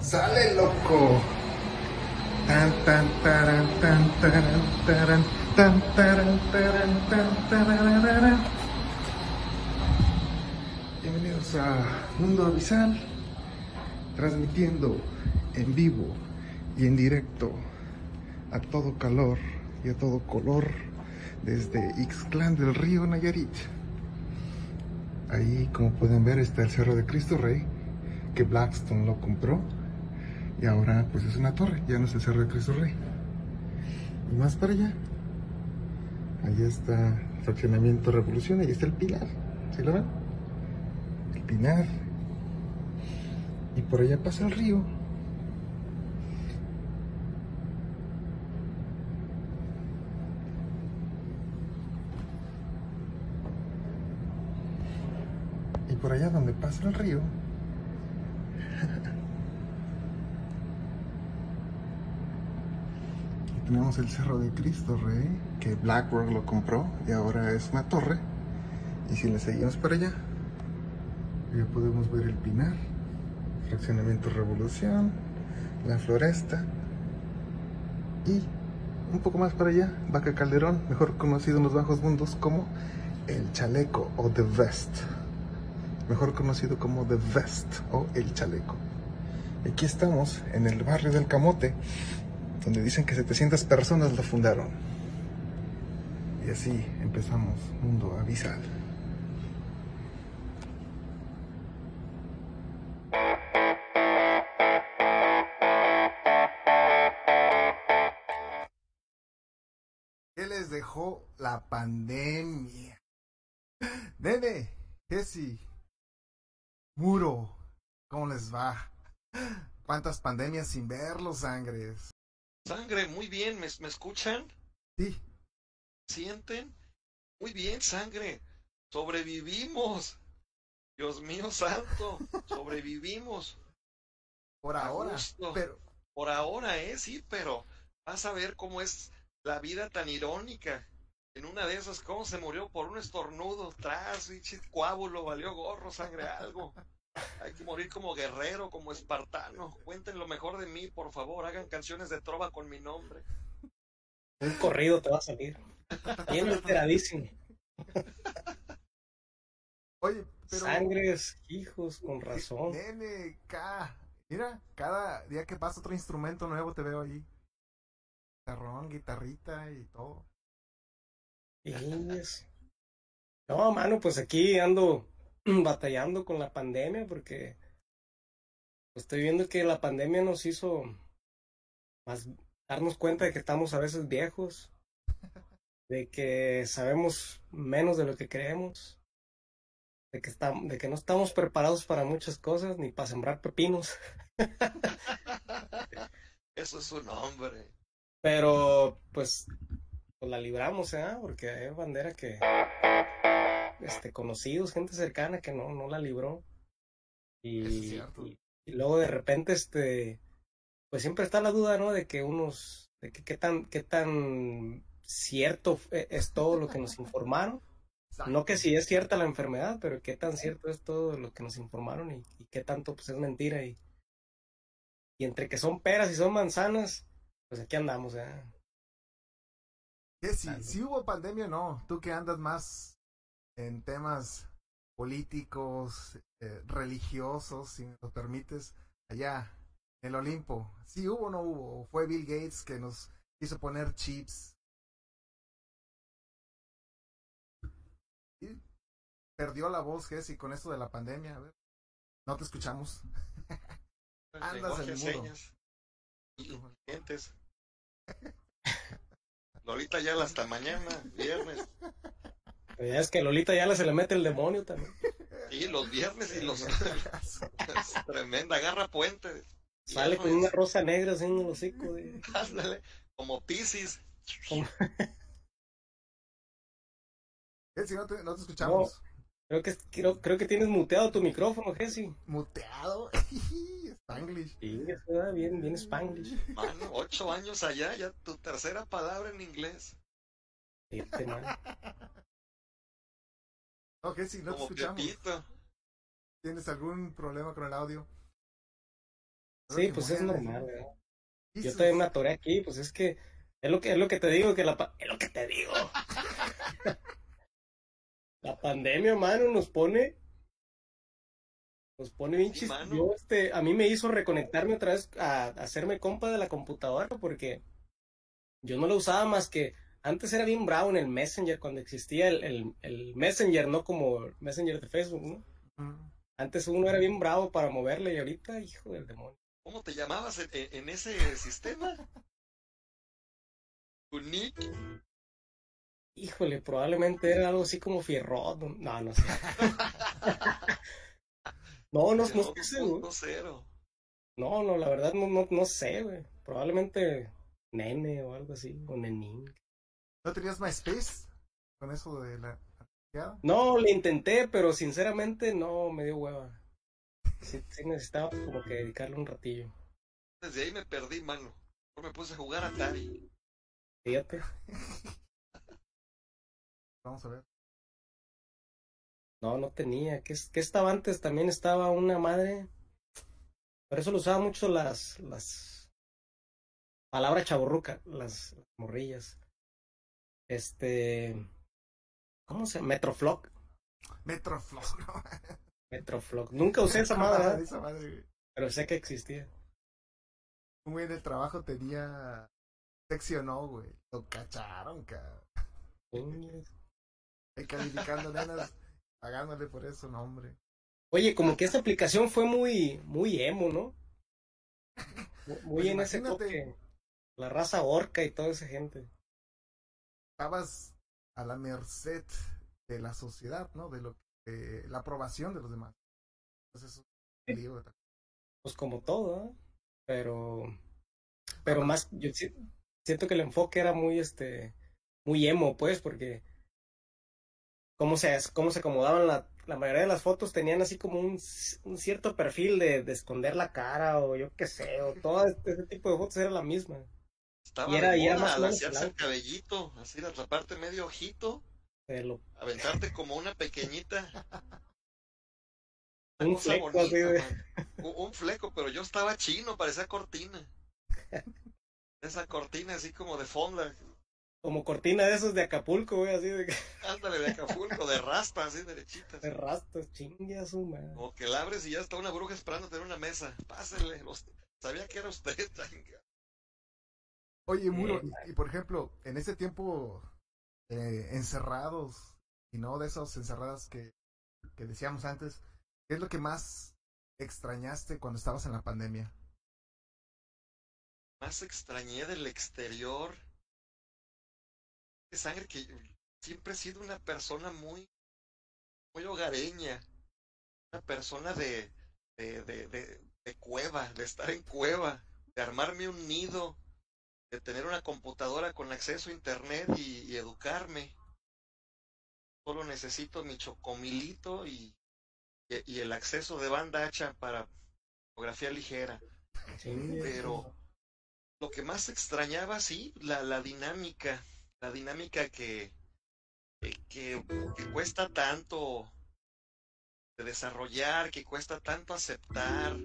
¡Sale, loco! Tan, tan, taran, tan, taran, taran, tan, taran, taran, tan. Bienvenidos a Mundo Abisal, transmitiendo en vivo y en directo a todo calor y a todo color desde Ixclán del Río Nayarit. Ahí, como pueden ver, está el Cerro de Cristo Rey, que Blackstone lo compró. Y ahora, pues es una torre, ya no es el Cerro de Cristo Rey. Y más para allá, allá está Fraccionamiento Revolución, ahí está el Pinar. ¿Sí lo ven? El Pinar. Y por allá pasa el río. Y por allá donde pasa el río, tenemos el Cerro de Cristo Rey, que BlackRock lo compró y ahora es una torre. Y si le seguimos para allá, ya podemos ver el Pinar, Fraccionamiento Revolución, la Floresta y un poco más para allá, Vaca Calderón, mejor conocido en los bajos mundos como el Chaleco o The Vest mejor conocido como The Vest o El Chaleco. Aquí estamos en el barrio del Camote, donde dicen que 700 personas lo fundaron. Y así empezamos Mundo Abisal. ¿Qué les dejó la pandemia? Nene, Jesse, Muro, ¿cómo les va? ¿Cuántas pandemias sin verlos, sangres? Sangre, muy bien, ¿me, me escuchan? Sí, ¿Sienten? Muy bien, sangre. Sobrevivimos. Dios mío santo, sobrevivimos. por ahora. gusto. Pero, Por ahora, ¿eh? Sí, pero vas a ver cómo es la vida tan irónica. En una de esas, cómo se murió por un estornudo, tras, bichi, coágulo, valió gorro, sangre, algo. Hay que morir como guerrero, como espartano. Cuenten lo mejor de mí, por favor. Hagan canciones de trova con mi nombre. Un corrido te va a salir. Bien alteradísimo. oye, pero. Sangres, hijos, con razón. Nene, ca- Mira, cada día que pasa otro instrumento nuevo te veo ahí. Guitarrón, guitarrita y todo. No, mano, pues aquí ando batallando con la pandemia porque estoy viendo que la pandemia nos hizo más darnos cuenta de que estamos a veces viejos, de que sabemos menos de lo que creemos, de que estamos, de que no estamos preparados para muchas cosas ni para sembrar pepinos. Eso es un hombre. Pero pues, pues la libramos, ¿eh? Porque hay bandera que este conocidos, gente cercana que no, no la libró. Y, y, y luego de repente, este, pues siempre está la duda, ¿no? De que unos, de que qué tan, qué tan cierto e- es todo lo que nos informaron. No que si es cierta la enfermedad, pero qué tan cierto es todo lo que nos informaron y, y qué tanto pues es mentira y, y entre que son peras y son manzanas, pues aquí andamos, ¿eh? ¿Qué si, si hubo pandemia o no? Tú que andas más en temas políticos, eh, religiosos, si me lo permites, allá en el Olimpo. ¿Sí hubo o no hubo? ¿O fue Bill Gates que nos quiso poner chips? Y perdió la voz, Jessy, con esto de la pandemia. A ver, no te escuchamos. Andas en de mudo. señas. Inteligentes. Lolita ya hasta mañana, viernes. Pero ya es que a Lolita ya se le mete el demonio también. Y los viernes y los... es tremenda, agarra puente. Sale con una rosa negra así en el hocico. de- Ándale, como Piscis. como- Jessy, no te, no te escuchamos. Creo que, creo, creo que tienes muteado tu micrófono, Jesse. Muteado. Spanglish. Sí, da bien, bien Spanglish. Mano, ocho años allá, ya tu tercera palabra en inglés. Fíjate, man. No, Jessy, no te como escuchamos. Pepito. ¿Tienes algún problema con el audio? Sí, pues es normal, Yo también me atoré aquí, pues es que es lo que es lo que te digo, que la es lo que te digo. la pandemia, mano, nos pone nos pone bien sí, este, a mí me hizo reconectarme otra vez a, hacerme compa de la computadora porque yo no lo usaba más que antes era bien bravo en el Messenger cuando existía el, el, Messenger, no como Messenger de Facebook, ¿no? Antes uno era bien bravo para moverle y ahorita, hijo del demonio. ¿Cómo te llamabas en, ese sistema? ¿Tu Híjole, probablemente era algo así como Fierrot. No, no sé. no, no, no, sé, No, no, la verdad no, no, no sé, güey. Probablemente Nene o algo así, o Nenin. ¿No tenías MySpace con eso de la... No, le intenté, pero sinceramente no me dio hueva. Sí, necesitaba como que dedicarle un ratillo. Desde ahí me perdí, mano. No me puse a jugar a Atari. Fíjate. Vamos a ver. No, no tenía. ¿Qué, qué estaba antes? También estaba una madre. Por eso lo usaba mucho las, las palabras chaburruca, las, morrillas. Este. ¿Cómo se llama? Metroflock. Metroflock, ¿no? Metroflock. Nunca usé esa madre. Pero sé que existía. Muy en el trabajo tenía sección no, güey. Lo cacharon, cabrón. Calificando nenas, pagándole por eso, no, hombre. Oye, como que esta aplicación fue muy, muy emo, ¿no? Muy pues en ese toque. La raza orca y toda esa gente. Estabas a la merced de la sociedad, ¿no? De lo que, la aprobación de los demás. Entonces, eso Pues como todo, ¿eh? Pero, pero más, yo siento que el enfoque era muy, este, muy emo, pues, porque cómo se, cómo se acomodaban la, la mayoría de las fotos tenían así como un, un cierto perfil de, de, esconder la cara o yo qué sé, o todo este, ese tipo de fotos era la misma. Estaba y era, y era más el cabellito, así de atraparte medio ojito, Pelo. aventarte como una pequeñita. un fleco un, fleco, pero yo estaba chino, parecía cortina. Esa cortina así como de fonda, como cortina de esos de Acapulco, güey, así de Ándale, de Acapulco, de rastas, así derechitas. De rastas, chingue a su madre. O que la abres y ya está una bruja esperando tener una mesa. Pásele, sabía que era usted, Oye, Muro, y, por ejemplo, en ese tiempo eh, encerrados, y no de esos encerradas que, que decíamos antes, ¿qué es lo que más extrañaste cuando estabas en la pandemia? Más extrañé del exterior sangre que siempre he sido una persona muy, muy hogareña, una persona de, de, de, de, cueva, de estar en cueva, de armarme un nido, de tener una computadora con acceso a internet y, educarme. Solo necesito mi chocomilito y, y, el acceso de banda hacha para fotografía ligera. Pero lo que más extrañaba, sí, la, la dinámica, la dinámica que, que, cuesta tanto de desarrollar, que cuesta tanto aceptar,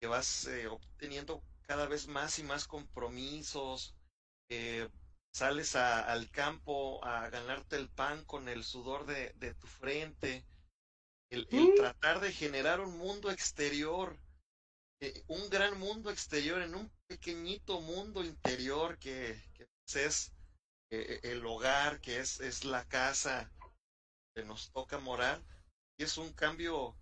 que vas eh, obteniendo cada vez más y más compromisos, sales al campo a ganarte el pan con el sudor de, de tu frente, el, el, tratar de generar un mundo exterior, eh, un gran mundo exterior en un pequeñito mundo interior que, que pues, es eh, el hogar, que es, es la casa que nos toca morar, y es un cambio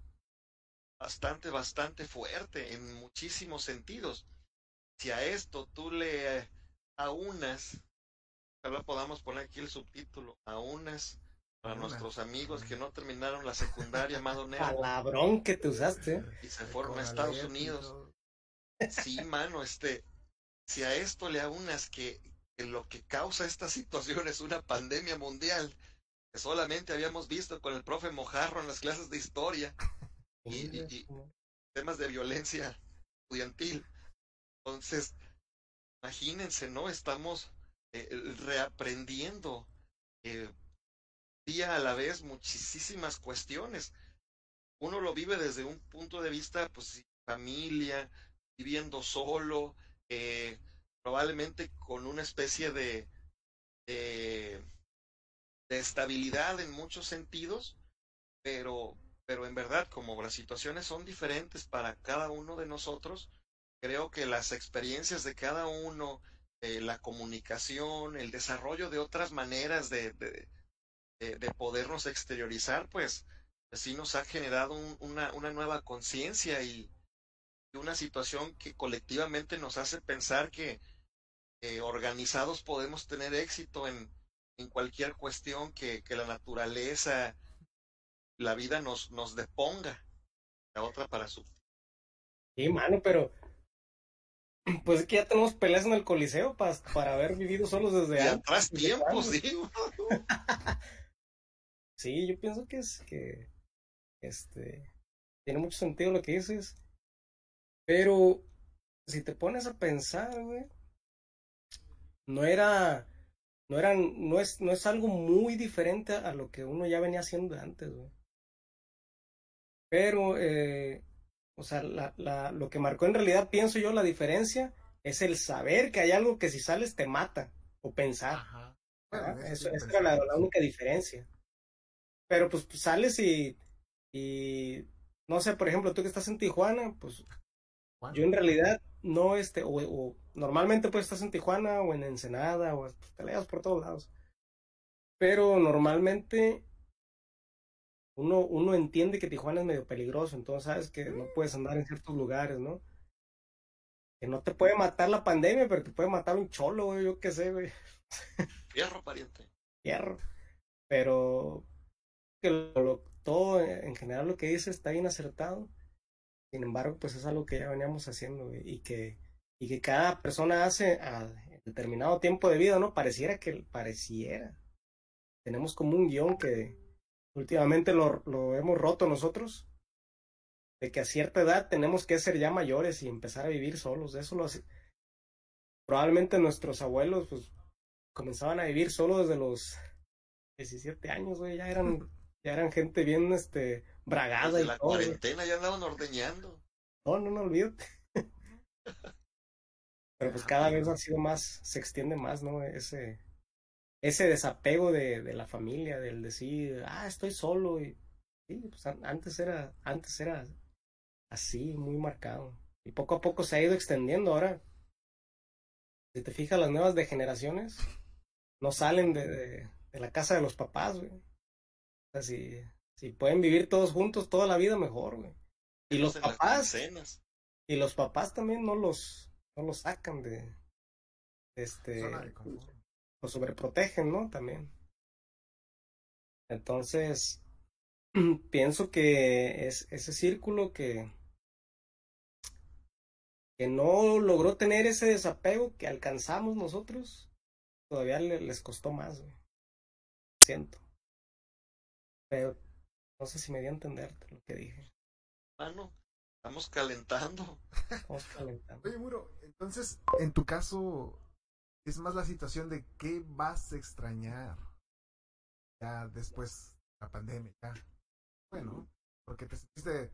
bastante, bastante fuerte en muchísimos sentidos. Si a esto tú le aunas, ahora podamos poner aquí el subtítulo, aunas para nuestros amigos que no terminaron la secundaria, Madonera. Palabrón que te usaste. Y se fueron a Estados Unidos. Sí, mano, este, si a esto le aunas que lo que causa esta situación es una pandemia mundial que solamente habíamos visto con el profe Mojarro en las clases de historia y, temas de violencia estudiantil. Entonces, imagínense, ¿no? Estamos eh, reaprendiendo eh, día a la vez muchísimas cuestiones. uno lo vive desde un punto de vista, pues, familia, viviendo solo, eh, probablemente con una especie de, de, estabilidad en muchos sentidos, pero, pero en verdad, como las situaciones son diferentes para cada uno de nosotros, creo que las experiencias de cada uno, eh, la comunicación, el desarrollo de otras maneras de, de, de, podernos exteriorizar, pues, sí nos ha generado un, una, una nueva conciencia y, una situación que colectivamente nos hace pensar que eh, organizados podemos tener éxito en, en cualquier cuestión que, que la naturaleza, la vida nos, nos deponga. La otra para su. Sí, mano, pero pues es que ya tenemos peleas en el Coliseo para, para haber vivido solos desde y atrás tiempos, digo. sí, yo pienso que es que este tiene mucho sentido lo que dices. Pero si te pones a pensar, güey, no era no no es no es algo muy diferente a lo que uno ya venía haciendo antes, güey. Pero eh, o sea, la, la, lo que marcó en realidad, pienso yo, la diferencia es el saber que hay algo que si sales te mata, o pensar. Ajá. eso, es era la, única diferencia. Pero pues, pues, sales y, y, no sé, por ejemplo, tú que estás en Tijuana, pues yo en realidad no, este, o, o, normalmente pues estás en Tijuana o en Ensenada, o pues, te leas por todos lados. Pero normalmente uno, uno entiende que Tijuana es medio peligroso, entonces sabes que no puedes andar en ciertos lugares, ¿no? Que no te puede matar la pandemia, pero te puede matar un cholo, güey, yo qué sé, güey. Fierro, pariente. Fierro. Pero que lo, todo en general lo que dice está bien acertado. Sin embargo, pues es algo que ya veníamos haciendo y que y que cada persona hace a determinado tiempo de vida, ¿no? Pareciera que pareciera. Tenemos como un guion que últimamente lo, lo hemos roto nosotros, de que a cierta edad tenemos que ser ya mayores y empezar a vivir solos. Eso lo hace. Probablemente nuestros abuelos, pues, comenzaban a vivir solo desde los 17 años, güey, ya eran, ya eran gente bien, este, bragada desde y la cuarentena ya andaban ordeñando. No, no, no olvídate. Pero pues cada vez ha sido más, se extiende más, ¿no? Ese, ese desapego de, de la familia, del decir, ah, estoy solo. Y sí, pues antes era, antes era así, muy marcado. Y poco a poco se ha ido extendiendo ahora. Si te fijas, las nuevas degeneraciones no salen de, de, la casa de los papás, güey. Si, si pueden vivir todos juntos toda la vida, mejor, güey. Y los papás. Y los papás también no los, no los sacan de, este lo sobreprotegen, ¿no? También. Entonces, pienso que es ese círculo que, que no logró tener ese desapego que alcanzamos nosotros, todavía les costó más, güey. Siento. Pero no sé si me di a entender lo que dije. Mano, estamos calentando. Estamos calentando. Oye, Muro, entonces, en tu caso, es más la situación de qué vas a extrañar ya después de la pandemia, ya. Bueno, porque te sentiste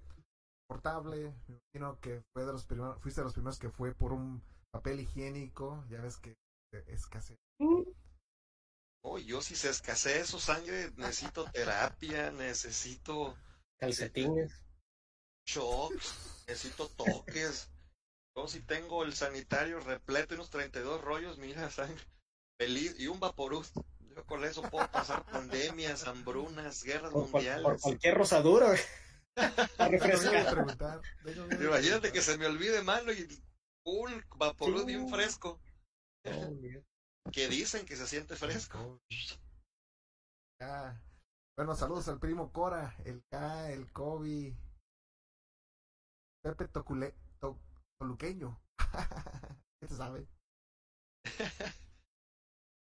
portable, me imagino que fue de los primeros, fuiste de los primeros que fue por un papel higiénico, ya ves que escasez. Oh, yo si se escasea su sangre, necesito terapia, necesito calcetines, shocks, necesito toques. Yo si tengo el sanitario repleto y unos 32 rollos, mira, sangre, feliz, y un vaporuz. Yo con eso puedo pasar pandemias, hambrunas, guerras mundiales. Por cualquier rosadura. Imagínate que se me olvide mano y un vaporuz bien fresco. Que dicen que se siente fresco. Bueno, saludos al primo Cora, el K, el Kobe, Pepe Tocule, luqueño. ¿Qué te sabe?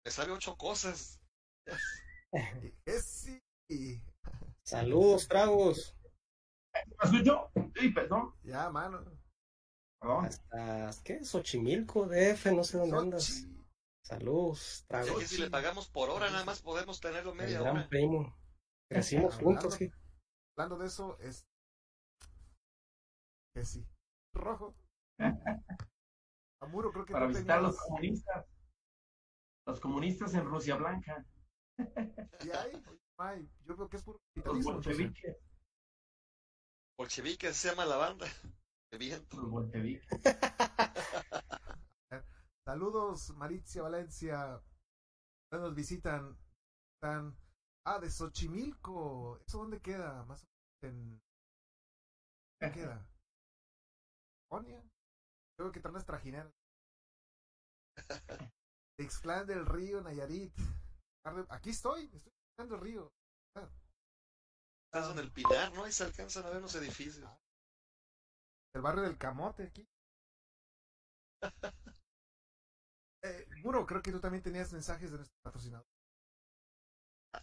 Le sabe ocho cosas. sí. Saludos, tragos. ¿Me escucho? Sí, perdón. Ya, mano. Perdón. Hasta, ¿qué? Xochimilco, DF, no sé dónde andas. Saludos, tragos. Que si le pagamos por hora, nada más podemos tenerlo media gran primo. Crecimos juntos, Hablando de eso, es sí. Rojo. Amuro, creo que Para tú visitar a los comunistas. Los comunistas en Rusia Blanca. ¿Y hay? Ay, yo creo que es puro Los capitalismo. entonces. bolcheviques. Bolchevique se llama la banda. De viento. Los bolcheviques. Saludos, Maritzia Valencia. Nos visitan. Están. Ah, de Xochimilco. ¿Eso dónde queda? Más o menos en. ¿Dónde queda? ¿California? Creo que traen las trajineras. Ixclán del Río, Nayarit. Aquí estoy, estoy en el río. Estás en el Pinar, ¿no? Ahí se alcanzan a ver los edificios. El barrio del Camote aquí. Eh, Muro, creo que tú también tenías mensajes de nuestro patrocinador.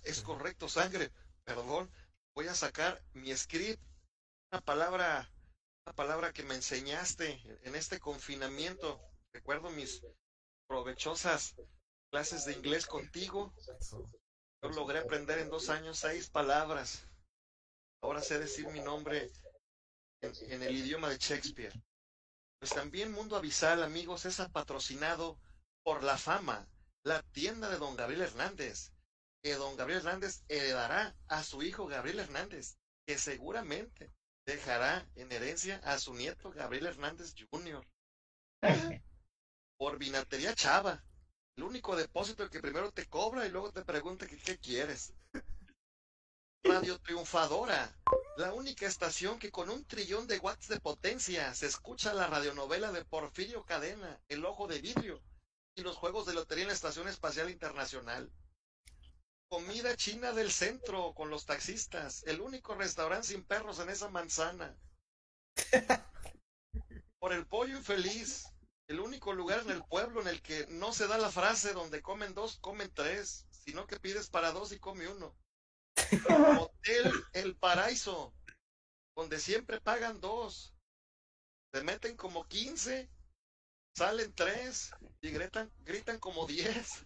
Es correcto, sangre. Perdón. Voy a sacar mi script. Una palabra, una palabra que me enseñaste en este confinamiento. Recuerdo mis provechosas clases de inglés contigo. Yo logré aprender en dos años seis palabras. Ahora sé decir mi nombre en, en el idioma de Shakespeare. Pues también Mundo Avisal, amigos, es patrocinado por La Fama, la tienda de don Gabriel Hernández, que don Gabriel Hernández heredará a su hijo Gabriel Hernández, que seguramente dejará en herencia a su nieto Gabriel Hernández Jr. Por Vinatería Chava, el único depósito que primero te cobra y luego te pregunta que qué quieres. Radio Triunfadora, la única estación que con un trillón de watts de potencia se escucha la radionovela de Porfirio Cadena, El Ojo de Vidrio, y los juegos de lotería en la Estación Espacial Internacional. Comida china del centro con los taxistas, el único restaurante sin perros en esa manzana. Por el pollo infeliz, el único lugar en el pueblo en el que no se da la frase donde comen dos, comen tres, sino que pides para dos y come uno. Hotel El Paraíso, donde siempre pagan dos. Se meten como 15, salen tres y gritan, gritan como 10.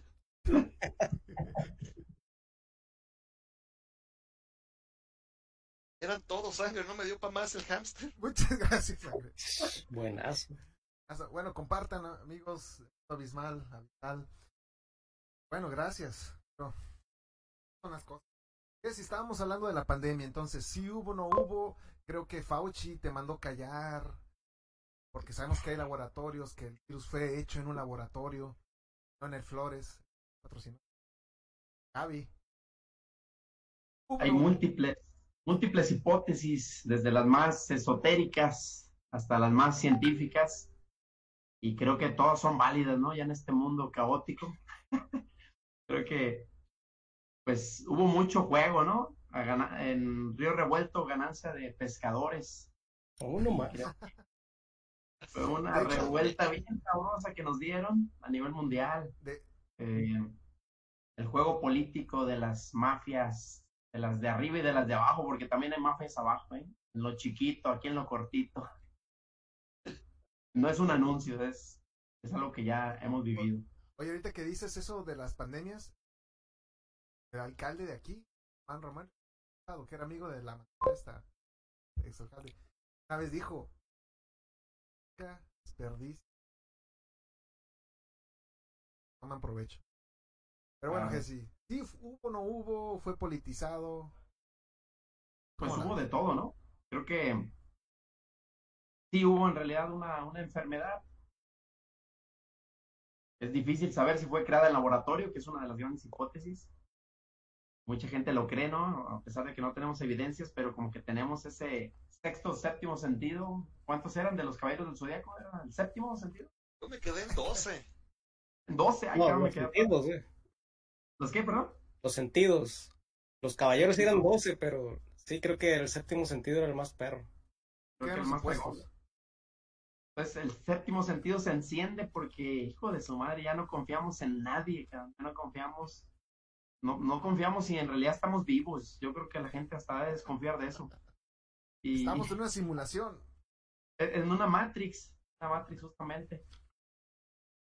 Eran todos sangre, no me dio para más el hámster. Muchas gracias, Sangre. Buenazo. Hasta- Bueno, compartan, amigos. Abismal, Abismal. Bueno, gracias. No, son las cosas. Si estábamos hablando de la pandemia, entonces, si hubo, no hubo, creo que Fauci te mandó callar, porque sabemos que hay laboratorios, que el virus fue hecho en un laboratorio, no en el Flores, patrocinado. Gaby. Hay no múltiples, múltiples hipótesis, desde las más esotéricas hasta las más científicas, y creo que todas son válidas, ¿no? Ya en este mundo caótico. creo que, pues, hubo mucho juego, ¿no? A en Río Revuelto, ganancia de pescadores. Uno más. Fue una hecho- revuelta bien sabrosa que nos dieron a nivel mundial. De- Eh, el juego político de las mafias, de las de arriba y de las de abajo, porque también hay mafias abajo, ¿eh? En lo chiquito, aquí en lo cortito. No es un anuncio, es, es algo que ya hemos vivido. Oye, ahorita que dices eso de las pandemias, el alcalde de aquí, Juan Román, que era amigo de la esta exalcalde, una vez dijo, "Nunca desperdicio, toman provecho. Pero bueno, Ah. que sí, sí, hubo, no hubo, fue politizado. Pues ¿Cómo la hubo de todo, ¿no? Creo que sí hubo en realidad una, una enfermedad. Es difícil saber si fue creada en laboratorio, que es una de las grandes hipótesis. Mucha gente lo cree, ¿no? A pesar de que no tenemos evidencias, pero como que tenemos ese sexto, séptimo sentido. ¿Cuántos eran de los caballeros del zodiaco? ¿Era el séptimo sentido? Yo me quedé en 12. 12, ay, No, cabrón, me los quedé- sentidos, eh. ¿Los qué, perdón? Los sentidos. Los caballeros eran 12, pero sí creo que el séptimo sentido era el más perro. Creo que el más. Entonces el séptimo sentido se enciende porque, hijo de su madre, ya no confiamos en nadie, ya no confiamos, no, no confiamos si en realidad estamos vivos. Yo creo que la gente hasta debe desconfiar de eso. Y Estamos en una simulación. en una Matrix, una Matrix justamente.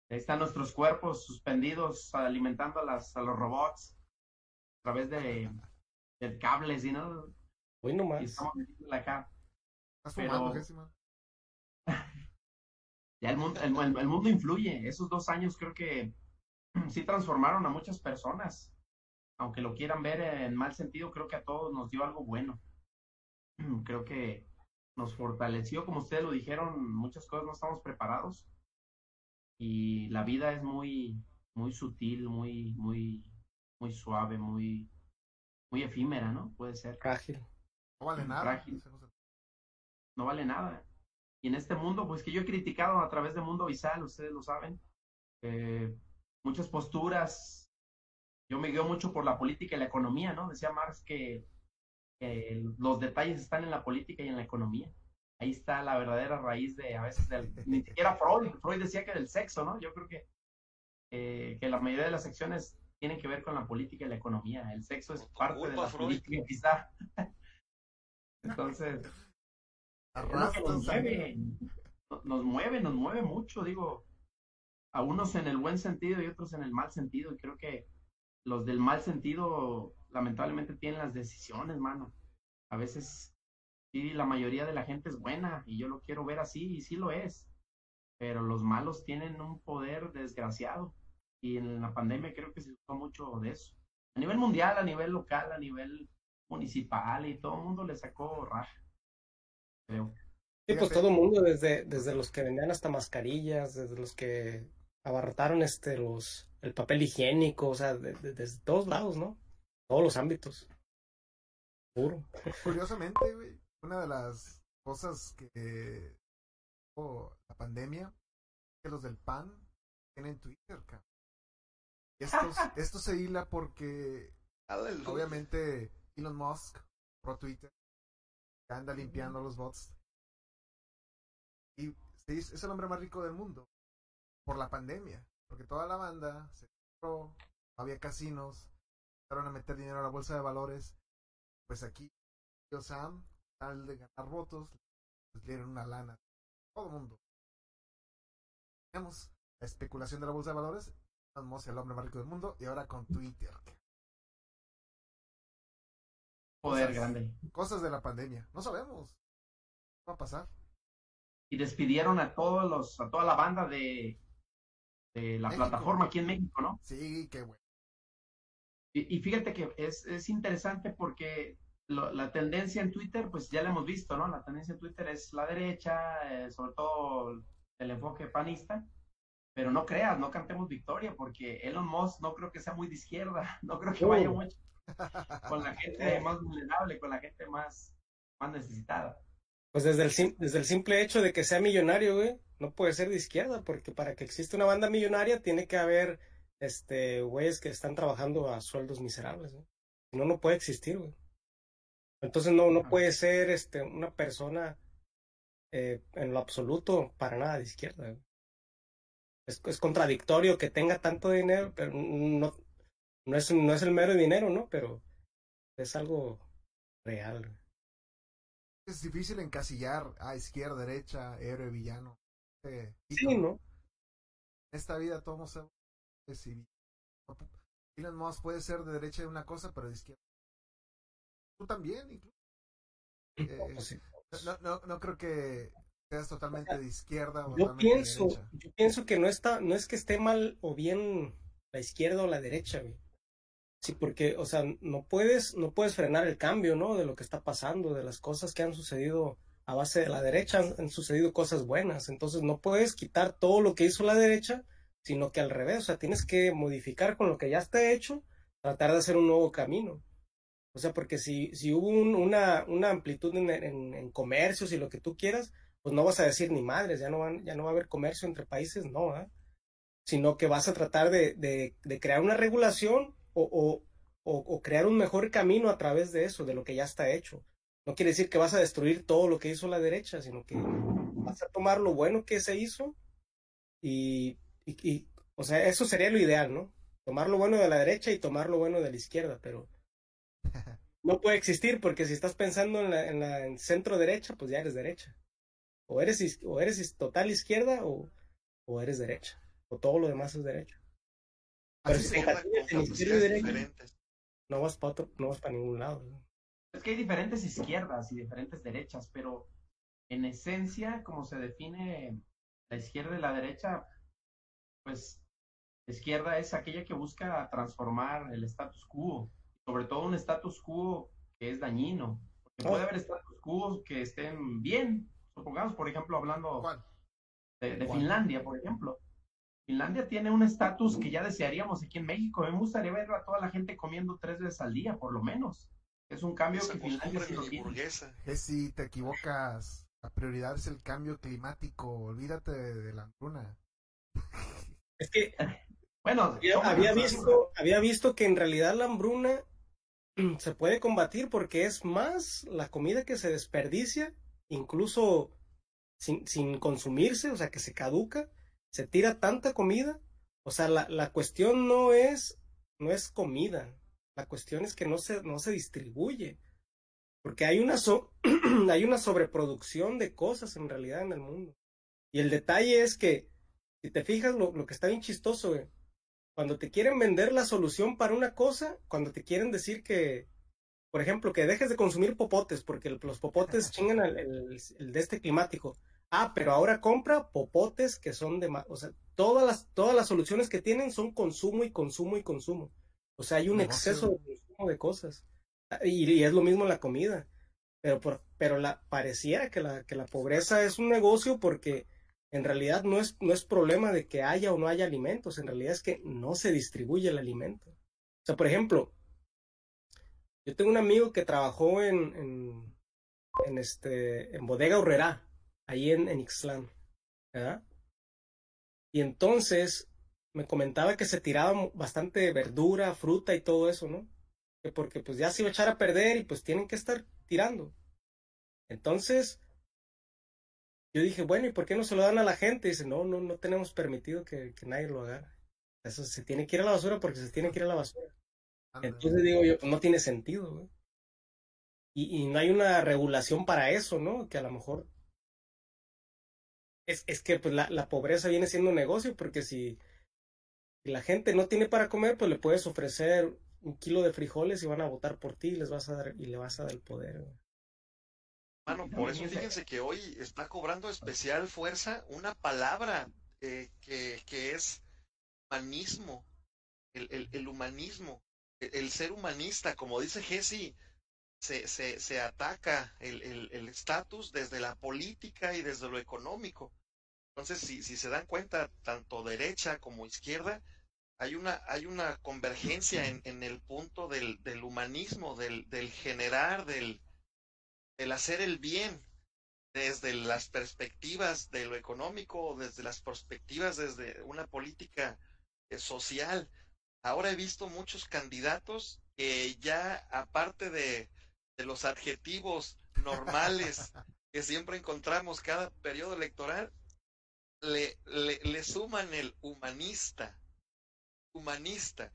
Ahí están nuestros cuerpos suspendidos alimentando a, las, a los robots a través de, del cable, ¿sí, no? Hoy Y nomás. estamos metiéndole acá. Estás Pero- ya el mundo, el, el mundo influye. Esos dos años creo que sí transformaron a muchas personas. Aunque lo quieran ver en mal sentido, creo que a todos nos dio algo bueno. Creo que nos fortaleció, como ustedes lo dijeron, muchas cosas no estamos preparados. Y la vida es muy, muy sutil, muy, muy, muy suave, muy, muy efímera, ¿no? Puede ser. Frágil. No vale nada. Frágil. No vale nada. Y en este mundo, pues que yo he criticado a través de Mundo Visal, ustedes lo saben, eh, muchas posturas. Yo me guío mucho por la política y la economía, ¿no? Decía Marx que, que los detalles están en la política y en la economía. Ahí está la verdadera raíz de, a veces, del, ni siquiera Freud. Freud decía que del sexo, ¿no? Yo creo que, eh, que la mayoría de las secciones tienen que ver con la política y la economía. El sexo es parte de la política, quizá. Entonces, nos mueve, nos mueve, nos mueve mucho, digo, a unos en el buen sentido y otros en el mal sentido, y creo que los del mal sentido lamentablemente tienen las decisiones, mano. A veces sí, la mayoría de la gente es buena y yo lo quiero ver así y sí lo es, pero los malos tienen un poder desgraciado y en la pandemia creo que se usó mucho de eso. A nivel mundial, a nivel local, a nivel municipal y todo el mundo le sacó raja. Creo. Sí, pues todo el mundo, desde, desde los que vendían hasta mascarillas, desde los que abarrotaron este los el papel higiénico, o sea, desde de, todos lados, ¿no? Todos los ámbitos. Puro. Curiosamente, güey, una de las cosas que oh, la pandemia que los del PAN tienen Twitter, cabrón. Esto, esto se hila porque obviamente Elon Musk pro Twitter anda limpiando los bots y es el hombre más rico del mundo por la pandemia, porque toda la banda se compró, había casinos, empezaron a meter dinero a la bolsa de valores, pues aquí Sam, tal de ganar votos, les dieron una lana, todo el mundo. Tenemos la especulación de la bolsa de valores, vamos el hombre más rico del mundo, y ahora con Twitter. Poder cosas, grande. Cosas de la pandemia, no sabemos qué va a pasar. Y despidieron a todos los, a toda la banda de, de la México. plataforma aquí en México, ¿no? Sí, qué bueno. Y, y fíjate que es, es interesante porque lo, la tendencia en Twitter, pues ya la hemos visto, ¿no? La tendencia en Twitter es la derecha, eh, sobre todo el enfoque panista, pero no creas, no cantemos victoria, porque Elon Musk no creo que sea muy de izquierda, no creo que vaya mucho con la gente más vulnerable, con la gente más, más necesitada. Pues desde el, desde el simple hecho de que sea millonario, güey, no puede ser de izquierda, porque para que exista una banda millonaria tiene que haber este güeyes que están trabajando a sueldos miserables, ¿no? Si no, no puede existir, güey. Entonces no, no puede ser este una persona eh, en lo absoluto para nada de izquierda. Güey. Es, es contradictorio que tenga tanto dinero, pero no, no es, no es el mero dinero, ¿no? Pero es algo real. Güey. Es difícil encasillar a izquierda, derecha, héroe, villano. Eh, sí, ¿no? En esta vida todos somos decidir. Elon Musk puede ser de derecha de una cosa, pero de izquierda. Tú también, incluso. Eh, pues no, no, no creo que seas totalmente de izquierda o yo pienso, de yo pienso que no está, no es que esté mal o bien la izquierda o la derecha, güey. Sí, porque, o sea, no puedes, no puedes frenar el cambio, ¿no? De lo que está pasando, de las cosas que han sucedido a base de la derecha, han, sucedido cosas buenas. Entonces no puedes quitar todo lo que hizo la derecha, sino que al revés, o sea, tienes que modificar con lo que ya está hecho, tratar de hacer un nuevo camino. O sea, porque si, si hubo un, una, una amplitud en, en, comercios y lo que tú quieras, pues no vas a decir ni madres, ya no, van, ya no va a haber comercio entre países, no, ¿eh? sino que vas a tratar de, de, crear una regulación o, o, crear un mejor camino a través de eso, de lo que ya está hecho. No quiere decir que vas a destruir todo lo que hizo la derecha, sino que vas a tomar lo bueno que se hizo y, y, y o sea, eso sería lo ideal, ¿no? Tomar lo bueno de la derecha y tomar lo bueno de la izquierda, pero no puede existir porque si estás pensando en la, en la en centro derecha, pues ya eres derecha. O eres, o eres total izquierda o, o eres derecha. O todo lo demás es derecha. Pero si en no vas para no vas para ningún lado. ¿no? Es que hay diferentes izquierdas y diferentes derechas, pero en esencia, como se define La izquierda y la derecha, pues la izquierda es aquella que busca transformar el status quo, sobre todo un status quo que es dañino. Porque puede haber status quo que estén bien, supongamos, por ejemplo, hablando de, de Finlandia, por ejemplo. Finlandia tiene un estatus que ya desearíamos aquí en México. Me gustaría ver a toda la gente comiendo tres veces al día, por lo menos. Es un cambio que Finlandia sí lo tiene. si te equivocas. La prioridad es el cambio climático. Olvídate de, la hambruna. Es que, bueno, había, visto, había visto que en realidad la hambruna se puede combatir porque es más la comida que se desperdicia, incluso sin, sin consumirse, o sea, que se caduca, se tira tanta comida. O sea, la, la cuestión no es, no es comida, la cuestión es que no se, no se distribuye. Porque hay una, hay una sobreproducción de cosas en realidad en el mundo. Y el detalle es que, si te fijas, lo, lo que está bien chistoso, cuando te quieren vender la solución para una cosa, cuando te quieren decir que, por ejemplo, que dejes de consumir popotes, porque los popotes chingan el, el, de este climático. Ah, pero ahora compra popotes que son de más. O sea, todas las, todas las soluciones que tienen son consumo y consumo y consumo. O sea, hay un exceso de consumo de cosas. Y, es lo mismo la comida. Pero, por, pero la, pareciera que la, que la pobreza es un negocio porque en realidad no es, no es problema de que haya o no haya alimentos, en realidad es que no se distribuye el alimento. O sea, por ejemplo, yo tengo un amigo que trabajó en, en, en este, en Bodega Horrera, ahí en, en Ixtlán, ¿verdad? Y entonces me comentaba que se tiraba bastante verdura, fruta y todo eso, ¿no? porque pues ya se iba a echar a perder y pues tienen que estar tirando. Entonces, yo dije, bueno, ¿y por qué no se lo dan a la gente? Y dice, no, no, no tenemos permitido que, que nadie lo haga. Eso se tiene que ir a la basura porque se tiene que ir a la basura. Entonces digo yo, pues no tiene sentido, güey. Y, y, no hay una regulación para eso, ¿no? Que a lo mejor es, es que pues la, la pobreza viene siendo un negocio porque si, si la gente no tiene para comer, pues le puedes ofrecer un kilo de frijoles y van a votar por ti y les vas a dar y le vas a dar el poder. Bueno, por eso fíjense que hoy está cobrando especial fuerza una palabra eh, que, que, es humanismo, el, el, el humanismo, el, ser humanista, como dice Jesse, se, se, se ataca el estatus desde la política y desde lo económico. Entonces, si, si se dan cuenta, tanto derecha como izquierda, hay una, hay una convergencia en, en el punto del, del humanismo, del, del generar, del, del hacer el bien, desde las perspectivas de lo económico, desde las perspectivas desde una política eh, social. Ahora he visto muchos candidatos que ya, aparte de, de los adjetivos normales que siempre encontramos cada periodo electoral, le, le, le suman el humanista humanista.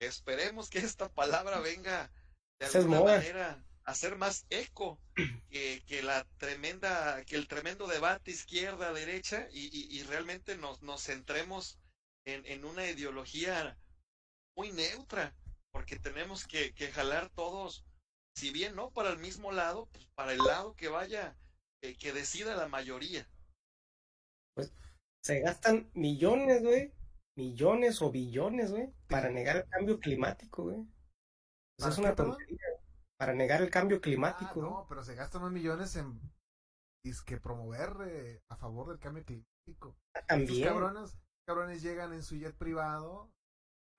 Esperemos que esta palabra venga de alguna manera a ser más eco que, que, la tremenda, que el tremendo debate izquierda-derecha y, y, realmente nos, nos centremos en, en, una ideología muy neutra, porque tenemos que, que, jalar todos, si bien no para el mismo lado, pues para el lado que vaya, eh, que decida la mayoría. Se gastan millones, güey, millones o billones, güey, para negar el cambio climático, güey. Eso es una tontería. Para negar el cambio climático. Ah, no, pero se gastan unos millones en que promover eh, a favor del cambio climático. Ah, también. cabrones, cabrones llegan en su jet privado.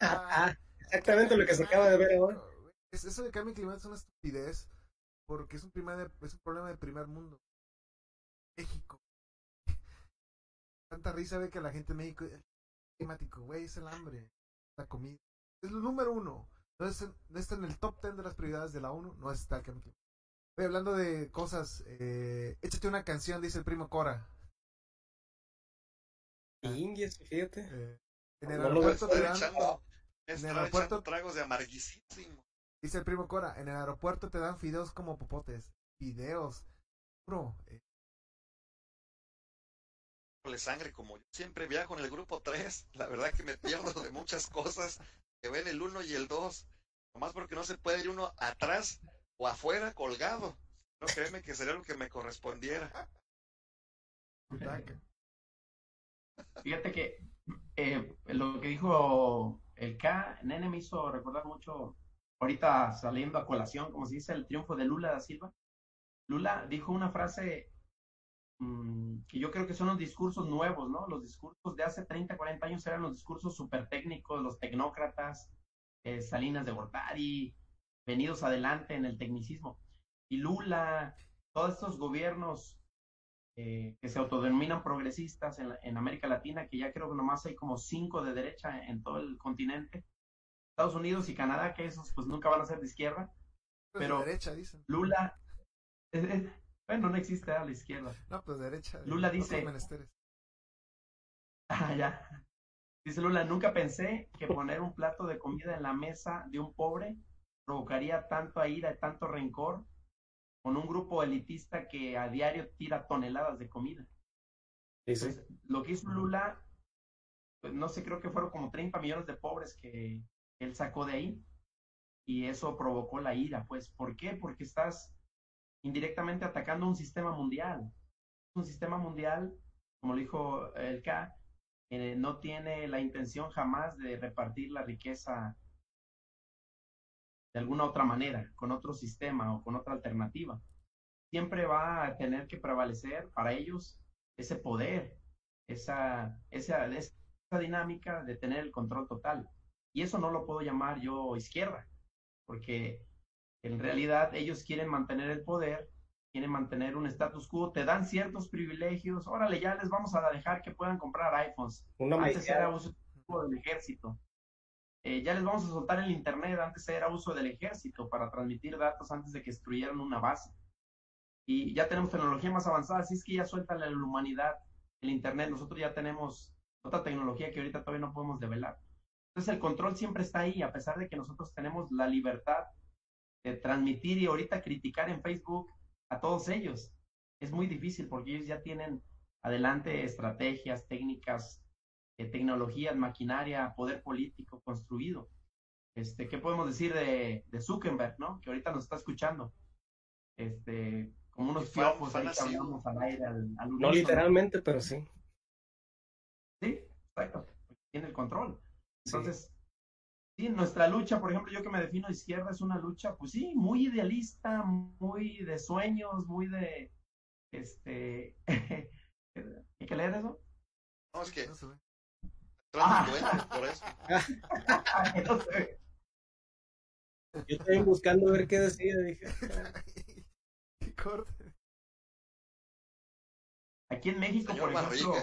Ah, ah exactamente lo que se acaba de ver ahora. Eso del cambio climático es una estupidez porque es un, primer, es un problema de primer mundo. Tanta risa ve que la gente en México climático, güey, es el hambre, la comida. Es lo número uno. No, está en el top ten de las prioridades de la ONU, no está el cambio climático. Estoy hablando de cosas, eh, échate una canción, dice el primo Cora. Indies, fíjate. Eh, en el aeropuerto te dan... En el aeropuerto tragos de amarguísimo. Dice el primo Cora, en el aeropuerto te dan fideos como popotes. Fideos. Bro, eh, sangre, como yo siempre viajo en el grupo 3, la verdad que me pierdo de muchas cosas que ven el 1 y el 2, nomás porque no se puede ir uno atrás o afuera colgado. No créeme que sería lo que me correspondiera. Fíjate que eh, lo que dijo el K, Nene me hizo recordar mucho, ahorita saliendo a colación, como se dice, el triunfo de Lula da Silva. Lula dijo una frase mm, que yo creo que son los discursos nuevos, ¿no? Los discursos de hace 30, 40 años eran los discursos súper técnicos, los tecnócratas, eh, Salinas de Gortari, venidos adelante en el tecnicismo. Y Lula, todos estos gobiernos eh, que se autodenominan progresistas en, América Latina, que ya creo que nomás hay como cinco de derecha en, todo el continente. Estados Unidos y Canadá, que esos pues nunca van a ser de izquierda. Pues pero de derecha, dicen. Lula, bueno, no existe a la izquierda. No, pues derecha. Lula dice... Ah, ya. Dice Lula, nunca pensé que poner un plato de comida en la mesa de un pobre provocaría tanto ira y tanto rencor con un grupo elitista que a diario tira toneladas de comida. lo que hizo Lula, pues no sé, creo que fueron como 30 millones de pobres que él sacó de ahí y eso provocó la ira, pues, ¿por qué? Porque estás indirectamente atacando un sistema mundial. Un sistema mundial, como lo dijo el K, eh, no tiene la intención jamás de repartir la riqueza de alguna otra manera, con otro sistema o con otra alternativa. Siempre va a tener que prevalecer para ellos ese poder, esa, esa, esa dinámica de tener el control total. Y eso no lo puedo llamar yo izquierda, porque en realidad ellos quieren mantener el poder, quieren mantener un status quo, te dan ciertos privilegios, órale, ya les vamos a dejar que puedan comprar iPhones. Antes era uso del ejército. Eh, ya les vamos a soltar el Internet, antes era uso del ejército para transmitir datos antes de que destruyeran una base. Y ya tenemos tecnología más avanzada, así es que ya suelta la humanidad el Internet. Nosotros ya tenemos otra tecnología que ahorita todavía no podemos develar. Entonces el control siempre está ahí, a pesar de que nosotros tenemos la libertad de transmitir y ahorita criticar en Facebook a todos ellos. Es muy difícil porque ellos ya tienen adelante estrategias, técnicas, tecnologías, maquinaria, poder político construido. Este, ¿Qué podemos decir de, de Zuckerberg, no? Que ahorita nos está escuchando. Este, como unos piojos ahí que al aire. Al, no literalmente, pero sí. Sí, exacto. Tiene el control. Entonces, sí. Nuestra lucha, por ejemplo, yo que me defino izquierda, es una lucha, pues sí, muy idealista, muy de sueños, muy de, este, ¿hay que leer eso? No, es que Ah. por eso. Yo estoy buscando ver qué decía, dije. Aquí en México, por ejemplo,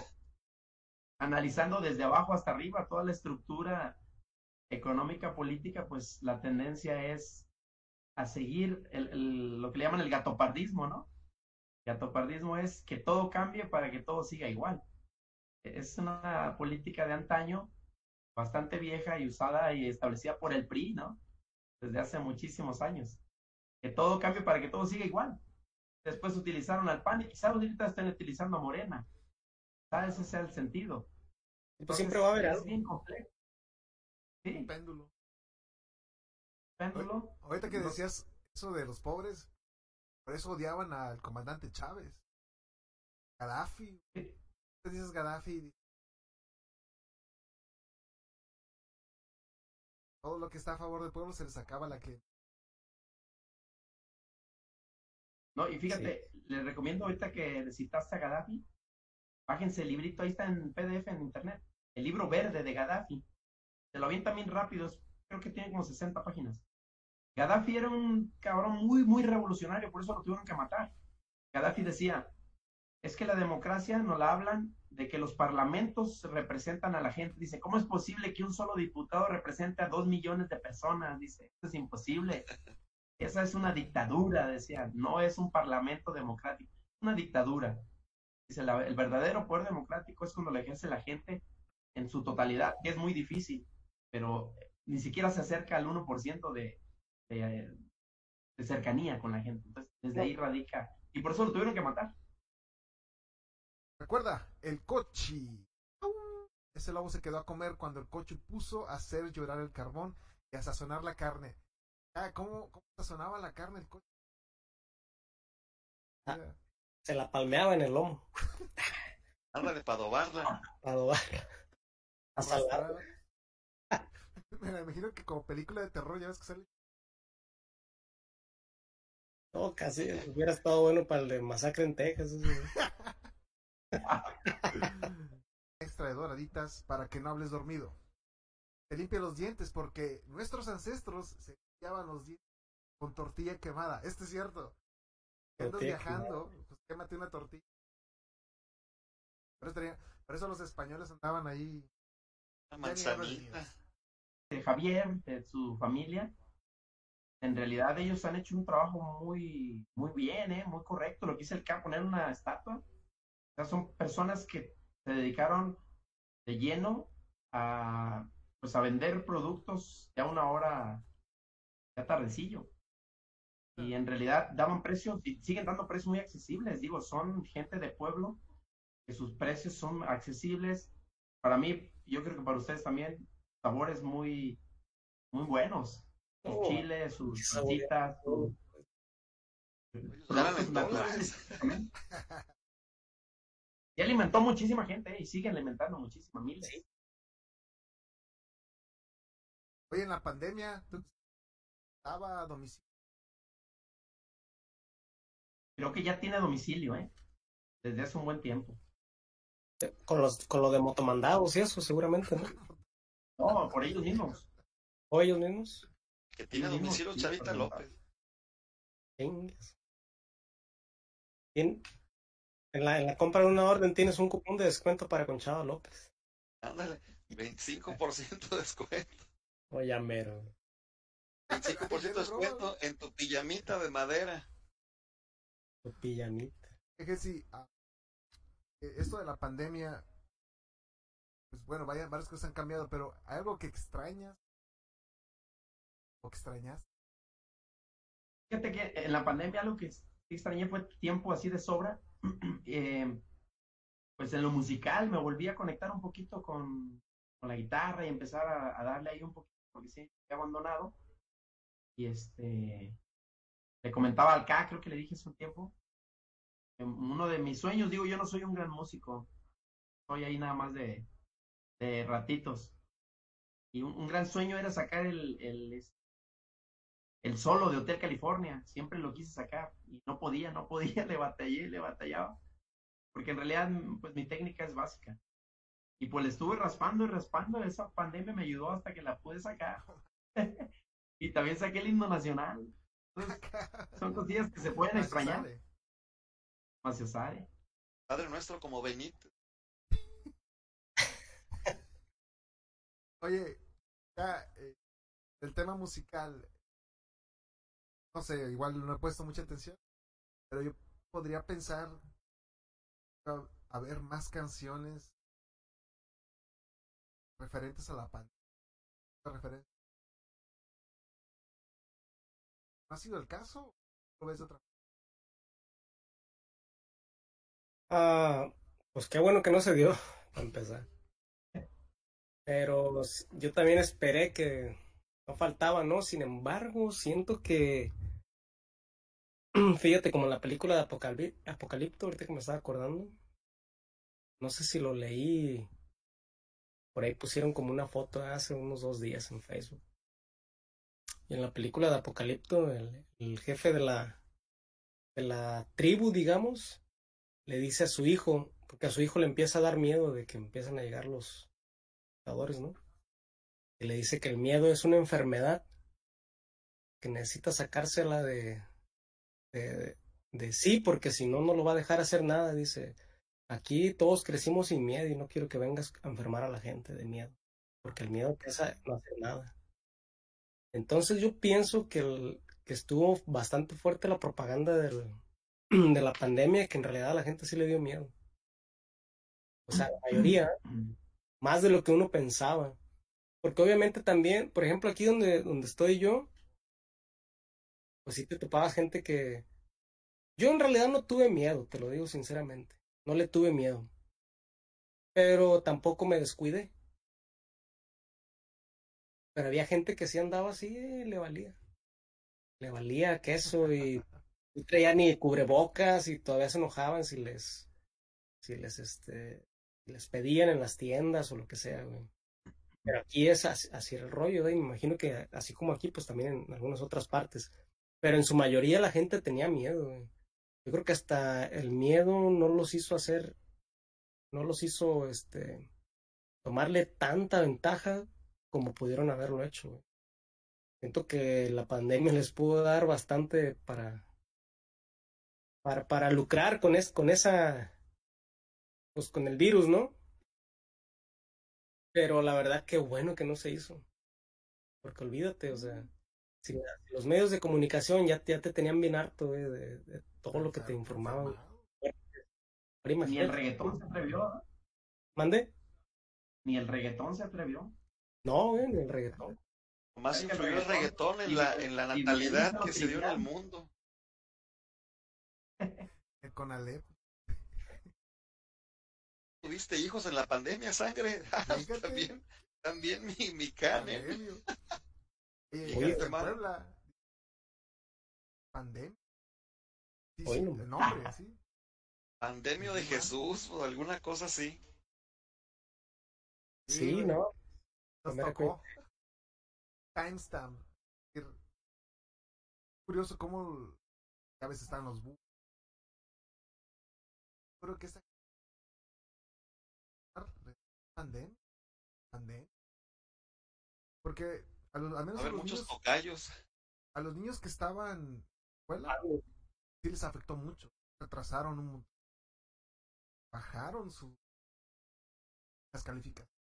analizando desde abajo hasta arriba toda la estructura económica, política, pues la tendencia es a seguir el, lo que le llaman el gatopardismo, ¿no? Gatopardismo es que todo cambie para que todo siga igual es una política de antaño bastante vieja y usada y establecida por el PRI, ¿no? Desde hace muchísimos años. Que todo cambie para que todo siga igual. Después utilizaron al PAN y quizás ahorita estén utilizando a Morena. Quizás ese sea el sentido. pues siempre va a haber algo. bien complejo. Sí. péndulo. Péndulo. Ahorita que decías eso de los pobres, por eso odiaban al comandante Chávez. Gaddafi dices Gaddafi, todo lo que está a favor del pueblo se les acaba la que. No, y fíjate, les recomiendo ahorita que citaste a Gaddafi, bájense el librito, ahí está en PDF en internet, el libro verde de Gaddafi. Se lo avienta bien rápido, creo que tiene como 60 páginas. Gaddafi era un cabrón muy, muy revolucionario, por eso lo tuvieron que matar. Gaddafi decía, es que la democracia nos la hablan de que los parlamentos representan a la gente. Dice, ¿cómo es posible que un solo diputado represente a dos millones de personas? Dice, eso es imposible. Esa es una dictadura, decía, no es un parlamento democrático, una dictadura. Dice, el verdadero poder democrático es cuando lo ejerce la gente en su totalidad, que es muy difícil, pero ni siquiera se acerca al 1% de, de, de cercanía con la gente. Entonces, desde ahí radica. Y por eso lo tuvieron que matar. Recuerda, el cochi. Ese lobo se quedó a comer cuando el coche puso a hacer llorar el carbón y a sazonar la carne. Ah, ¿cómo, cómo sazonaba la carne el coche? Ah, se la palmeaba en el lomo. Ándale, para adobarla. Para adobar. A salar. Arrastrada. Me la imagino que como película de terror, ya ves que sale. No, casi hubiera estado bueno para el de Masacre en Texas. Extra de doraditas para que no hables dormido. Te limpia los dientes porque nuestros ancestros se limpiaban los dientes con tortilla quemada. Esto es cierto. Andas viajando, pues quémate una tortilla. Por eso, tenía- por eso los españoles andaban ahí. Manzanita. de Javier, de su familia, en realidad ellos han hecho un trabajo muy, muy bien, ¿eh? muy correcto. Lo que hizo el K, poner una estatua. O sea, son personas que se dedicaron de lleno a, pues, a vender productos ya una hora, ya tardecillo. Y en realidad daban precios, y siguen dando precios muy accesibles. Digo, son gente de pueblo, que sus precios son accesibles. Para mí, yo creo que para ustedes también, sabores muy, muy buenos. Sus Oh, chiles, sus salsitas, sus. Y alimentó muchísima gente ¿eh? y sigue alimentando muchísima miles. Sí. Oye, en la pandemia, ¿tú estaba a domicilio? Creo que ya tiene domicilio, ¿eh? Desde hace un buen tiempo. Con, los, con lo de motomandados y eso, seguramente, ¿no? No, por ellos mismos. O ellos mismos. Que tiene domicilio sí, Chavita por López. En la, en la compra de una orden tienes un cupón de descuento para Conchado López. Ándale, 25% de descuento. Oye, mero. 25% de descuento en tu pijamita de madera. Tu pijamita. Es que sí, esto de la pandemia, pues bueno, vaya, varias cosas han cambiado, pero ¿hay algo que extrañas? ¿O que extrañas? Fíjate que en la pandemia lo que extrañé fue tiempo así de sobra. Eh, pues en lo musical me volví a conectar un poquito con, la guitarra y empezar a, darle ahí un poquito, porque sí, he abandonado. Y este, le comentaba al K, creo que le dije hace un tiempo, uno de mis sueños, digo, yo no soy un gran músico, soy ahí nada más de, de ratitos. Y un, un gran sueño era sacar el, el, el solo de Hotel California, siempre lo quise sacar y no podía, no podía, le batallé, le batallaba, porque en realidad pues mi técnica es básica. Y pues le estuve raspando y raspando, esa pandemia me ayudó hasta que la pude sacar. y también saqué el himno nacional. Entonces, son cosillas que se pueden extrañar. Más se sabe. Padre nuestro como Benito. Oye, ya, eh, el tema musical, no sé, igual no he puesto mucha atención, pero yo podría pensar a, a ver más canciones referentes a la pandemia. ¿No ha sido el caso? ¿O lo ves de otra Ah, pues qué bueno que no se dio, para empezar. Pero yo también esperé que no faltaba, ¿no? Sin embargo, siento que, fíjate, como en la película de Apocalip- Apocalipto, ahorita que me estaba acordando, no sé si lo leí, por ahí pusieron como una foto hace unos dos días en Facebook. Y en la película de Apocalipto, el, el jefe de la, de la tribu, digamos, le dice a su hijo, porque a su hijo le empieza a dar miedo de que empiezan a llegar los jugadores, ¿no? Y le dice que el miedo es una enfermedad, que necesita sacársela de, de, de sí, porque si no, no lo va a dejar hacer nada. Dice, aquí todos crecimos sin miedo y no quiero que vengas a enfermar a la gente de miedo, porque el miedo no hacer nada. Entonces yo pienso que, que estuvo bastante fuerte la propaganda del, de la pandemia que en realidad a la gente sí le dio miedo. O sea, la mayoría, más de lo que uno pensaba. Porque obviamente también, por ejemplo, aquí donde, donde estoy yo, pues sí te topaba gente que... Yo en realidad no tuve miedo, te lo digo sinceramente. No le tuve miedo. Pero tampoco me descuidé. Pero había gente que sí andaba así, eh, le valía. Le valía queso y no ni cubrebocas y todavía se enojaban si les si les, este, les pedían en las tiendas o lo que sea, güey. Pero aquí es así, el rollo, güey. Me imagino que así como aquí, pues también en algunas otras partes. Pero en su mayoría la gente tenía miedo. Yo creo que hasta el miedo no los hizo hacer, no los hizo, este, tomarle tanta ventaja como pudieron haberlo hecho. Siento que la pandemia les pudo dar bastante para, para, para lucrar con, es, con esa, pues con el virus, ¿no? Pero la verdad que bueno que no se hizo. Porque olvídate, o sea, si los medios de comunicación ya, ya te tenían bien harto de, de todo lo que te informaban. Ni el reggaetón se atrevió. ¿no? ¿Mande? Ni el reggaetón se atrevió. No, güey, ni el reggaetón. Más influyó el reggaetón en la, en la natalidad que se dio en el mundo. El Conalep. ¿Tuviste hijos en la pandemia, sangre? Ah, también, también mi, mi cane. Pandemia. Oye, en. Puebla. Pandemia. Sí, Oye, sí, no. el nombre, sí. Pandemio de Jesús o alguna cosa así. Sí. ¿no? Nos tocó. Timestamp. Es Curioso cómo a veces están los bugs. Creo que esta pandemia, pandemia, porque a los, al Va menos a a haber los, muchos niños, tocayos. a los niños que estaban en escuela sí les afectó mucho, retrasaron un montón, bajaron su las calificaciones.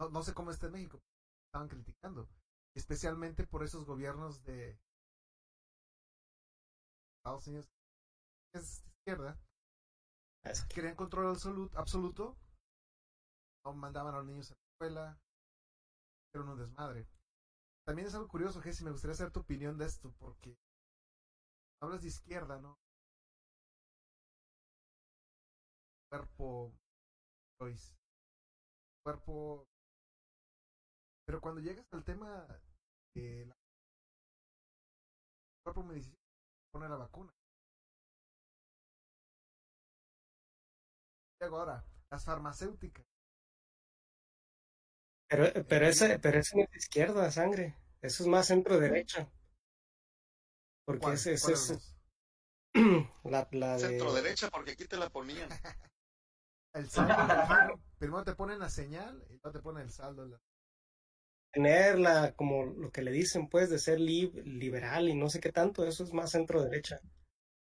No, no sé cómo está en México, estaban criticando, especialmente por esos gobiernos de Estados Unidos, es de izquierda, Querían control absoluto, no mandaban a los niños a la escuela, era un desmadre. También es algo curioso, Jessy, me gustaría saber tu opinión de esto, porque hablas de izquierda, ¿no? Cuerpo, cuerpo, pero cuando llegas al tema de la cuerpo medicina, pone la vacuna. Ahora, las farmacéuticas. Pero, pero ese, pero ese no es de izquierda, sangre. Eso es más centro derecha. Porque ¿Cuál? ese, ¿Cuál ese es la, la de... Centro derecha, porque aquí te la ponían. El saldo. Primero te ponen la señal y luego te ponen el saldo. la- tener la, como lo que le dicen, pues, de ser lib- liberal y no sé qué tanto, eso es más centro derecha.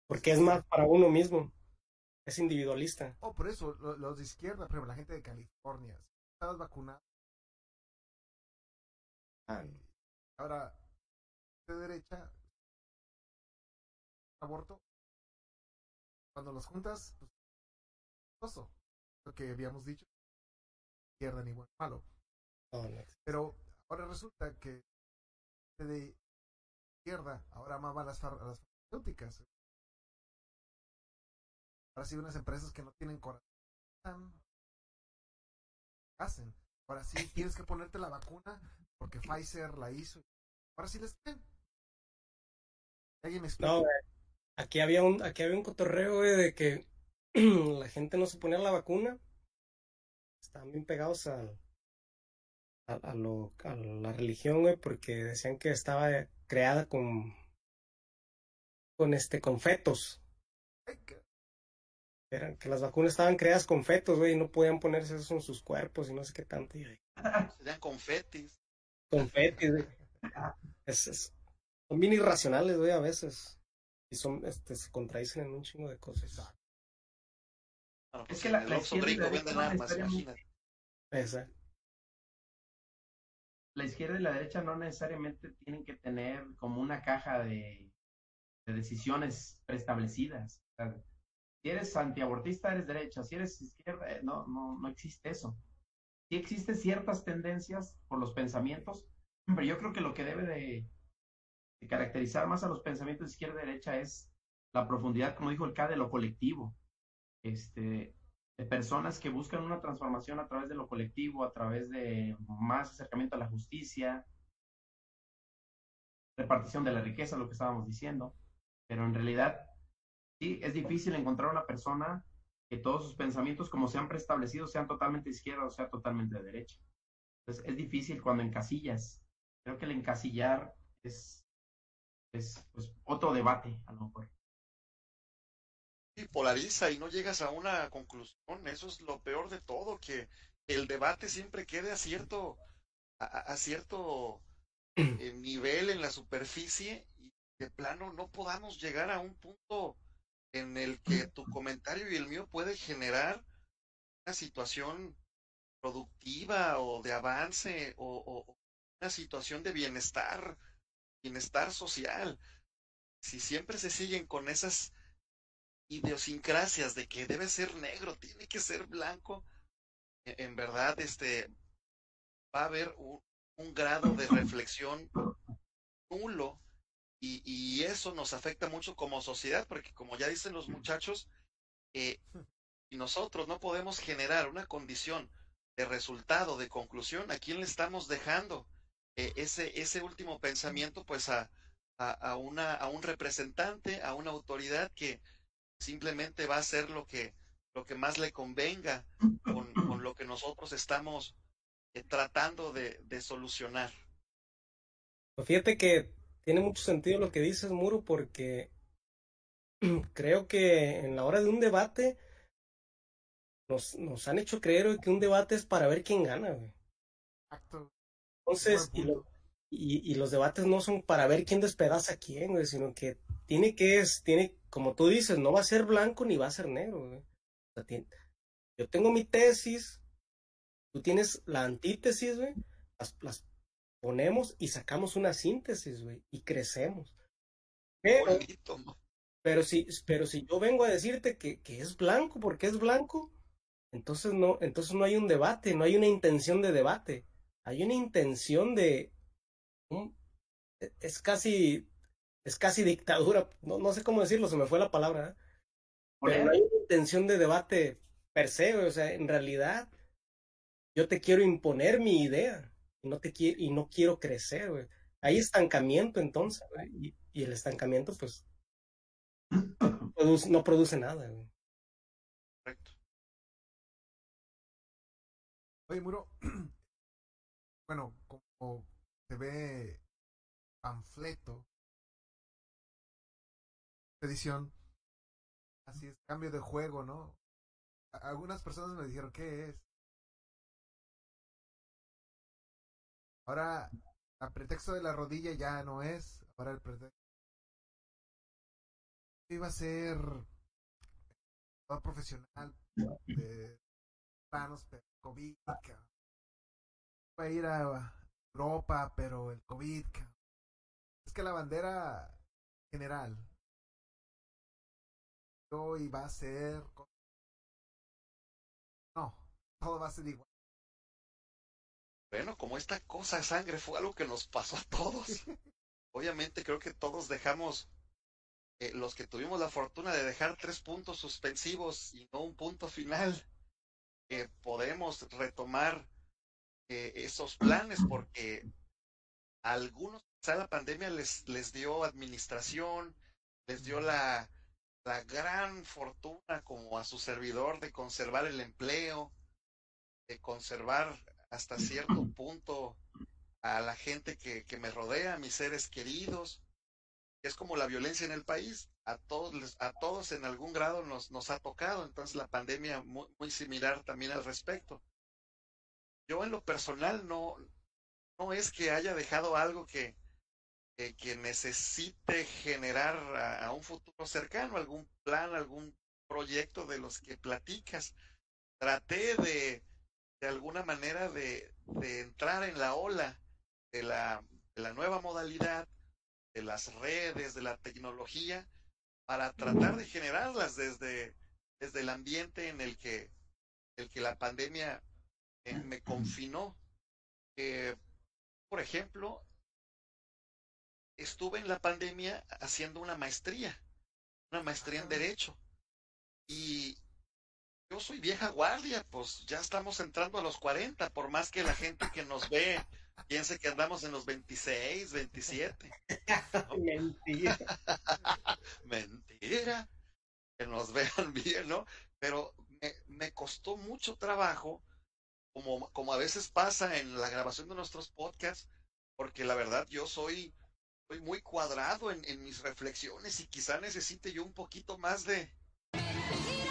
Porque es más para uno mismo. Es individualista. Oh, por eso, lo- los de izquierda, por ejemplo, la gente de California, si estabas vacunado, Ah, ahora, de derecha, aborto, cuando los juntas, pues, oso, lo que habíamos dicho, izquierda ni bueno, malo. no. Pero ahora resulta que de izquierda ahora amaba las, far- a las farmacéuticas. Ahora sí, unas empresas que no tienen corazón hacen. Ahora sí, tienes que ponerte la vacuna porque Pfizer la hizo. Ahora sí les creen. ¿Alguien me explica? No, güey. aquí había un, aquí había un cotorreo, güey, de que la gente no se ponía la vacuna. Estaban bien pegados a, a lo, a la religión, güey, porque decían que estaba creada con, con este, con fetos. Ay, que- Eran, que las vacunas estaban creadas con fetos, güey, y no podían ponerse eso en sus cuerpos y no sé qué tanto. Y, ay, Serían confetis. confetis, güey. Es, es- son bien irracionales, güey, a veces. Y son, este, se contradicen en un chingo de cosas. Exacto. Bueno, Es pues que en la- la izquierda y gringo la armas, imagínate. Esa. La izquierda y la derecha no necesariamente tienen que tener como una caja de, de decisiones preestablecidas. Sea, si eres antiabortista, eres derecha. Si eres izquierda, eh, no, no, no existe eso. Sí existen ciertas tendencias por los pensamientos, pero yo creo que lo que debe de, de caracterizar más a los pensamientos de izquierda y derecha es la profundidad, como dijo el K, de lo colectivo. Este, de personas que buscan una transformación a través de lo colectivo, a través de más acercamiento a la justicia, repartición de la riqueza, lo que estábamos diciendo, pero en realidad sí es difícil encontrar una persona que todos sus pensamientos, como se han preestablecido, sean totalmente izquierda o sea totalmente de derecha. Entonces es difícil cuando encasillas. Creo que el encasillar es, es pues, otro debate, a lo mejor. Y polariza y no llegas a una conclusión. Eso es lo peor de todo, que el debate siempre quede a cierto, a, cierto eh, nivel en la superficie y de plano no podamos llegar a un punto en el que tu comentario y el mío puede generar una situación productiva o de avance o, una situación de bienestar, bienestar social. Si siempre se siguen con esas idiosincrasias de que debe ser negro, tiene que ser blanco, e, en verdad este va a haber un, un grado de reflexión nulo y, eso nos afecta mucho como sociedad, porque como ya dicen los muchachos, eh, y nosotros no podemos generar una condición de resultado, de conclusión, ¿a quién le estamos dejando eh, ese, ese último pensamiento? Pues a, a, una, a un representante, a una autoridad que simplemente va a hacer lo que, lo que más le convenga con, con lo que nosotros estamos eh, tratando de, de solucionar. Pues fíjate que tiene mucho sentido lo que dices, Muro, porque creo que en la hora de un debate nos, nos han hecho creer que un debate es para ver quién gana, güey. Exacto. Entonces, y, y, y, los debates no son para ver quién despedaza a quién, güey, sino que tiene que es, tiene, como tú dices, no va a ser blanco ni va a ser negro, güey. O sea, yo tengo mi tesis, tú tienes la antítesis, güey, las, las ponemos y sacamos una síntesis, güey, y crecemos. Pero, pero, si, pero si yo vengo a decirte que, que es blanco porque es blanco, entonces no, entonces no hay un debate, no hay una intención de debate, hay una intención de e, es casi es casi dictadura, no, no sé cómo decirlo, se me fue la palabra, ¿eh? pero no hay una intención de debate per se, o sea, en realidad yo te quiero imponer mi idea y no te quiero y no quiero crecer, güey. Hay estancamiento entonces, y, el estancamiento pues no produce nada, güey. Correcto. Oye, Muro, bueno, como se ve panfleto, edición, así es, cambio de juego, ¿no? Algunas personas me dijeron, ¿qué es? Ahora, a pretexto de la rodilla ya no es. Ahora el pretexto. Iba a ser profesional de planos, pero COVID. Iba a ir a Europa, pero el COVID. Es que la bandera general hoy va a ser. No, todo va a ser igual. Bueno, como esta cosa de sangre fue algo que nos pasó a todos. Obviamente creo que todos dejamos, eh, los que tuvimos la fortuna de dejar tres puntos suspensivos y no un punto final, eh, podemos retomar eh, esos planes porque a algunos quizá la pandemia les, les dio administración, les dio la, la gran fortuna como a su servidor de conservar el empleo, de conservar hasta cierto punto a la gente que, que me rodea, a mis seres queridos. Es como la violencia en el país, a todos, a todos en algún grado nos, nos ha tocado, entonces la pandemia muy, muy similar también al respecto. Yo en lo personal no, no es que haya dejado algo que, que, necesite generar a, a, un futuro cercano, algún plan, algún proyecto de los que platicas. Traté de, de alguna manera de, de entrar en la ola de la, de la nueva modalidad, de las redes, de la tecnología, para tratar de generarlas desde, desde el ambiente en el que, el que la pandemia eh, me confinó. Eh, por ejemplo, estuve en la pandemia haciendo una maestría, una maestría en Derecho. Y yo soy vieja guardia, pues ya estamos entrando a los 40, por más que la gente que nos ve piense que andamos en los 26, 27. Mentira. Mentira. Que nos vean bien, ¿no? pero me, me costó mucho trabajo, como, como a veces pasa en la grabación de nuestros podcasts, porque la verdad yo soy, soy muy cuadrado en, en mis reflexiones y quizá necesite yo un poquito más de,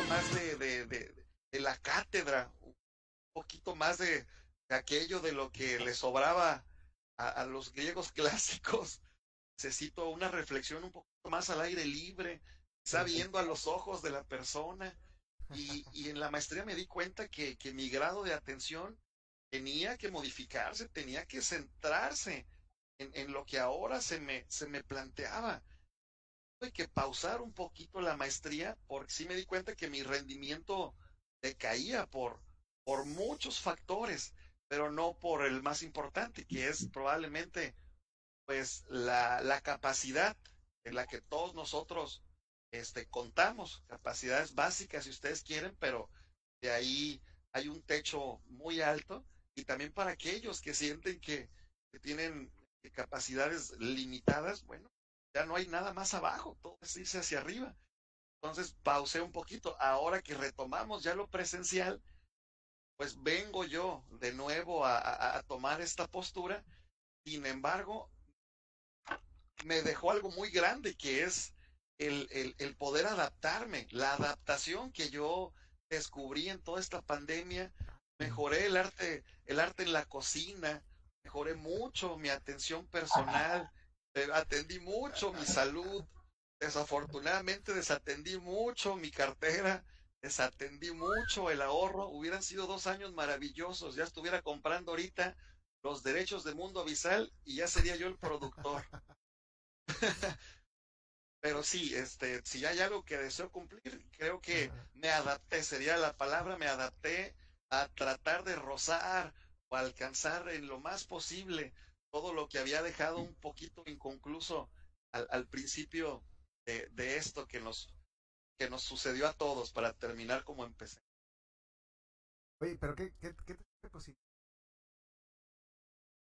más de, de, de, de la cátedra, un poquito más de, aquello de lo que le sobraba a, a, los griegos clásicos. Necesito una reflexión un poquito más al aire libre, viendo a los ojos de la persona. Y, y en la maestría me di cuenta que, que mi grado de atención tenía que modificarse, tenía que centrarse en, en lo que ahora se me, se me planteaba. Tuve que pausar un poquito la maestría porque sí me di cuenta que mi rendimiento decaía por, por muchos factores, pero no por el más importante, que es probablemente pues la, la capacidad en la que todos nosotros este, contamos, capacidades básicas si ustedes quieren, pero de ahí hay un techo muy alto y también para aquellos que sienten que, que tienen capacidades limitadas, bueno, ya no hay nada más abajo, todo es irse hacia arriba. Entonces pausé un poquito. Ahora que retomamos ya lo presencial, pues vengo yo de nuevo a, a, a tomar esta postura. Sin embargo, me dejó algo muy grande que es el, el, el, poder adaptarme, la adaptación que yo descubrí en toda esta pandemia. Mejoré el arte, el arte en la cocina, mejoré mucho mi atención personal, atendí mucho mi salud. Desafortunadamente desatendí mucho mi cartera, desatendí mucho el ahorro. Hubieran sido dos años maravillosos. Ya estuviera comprando ahorita los derechos de Mundo Avisal y ya sería yo el productor. Pero sí, este, si hay algo que deseo cumplir, creo que me adapté, sería la palabra, me adapté a tratar de rozar o alcanzar en lo más posible todo lo que había dejado un poquito inconcluso al, al principio de, de, esto que nos, que nos sucedió a todos para terminar como empecé. Oye, pero ¿qué, qué, qué te cocina?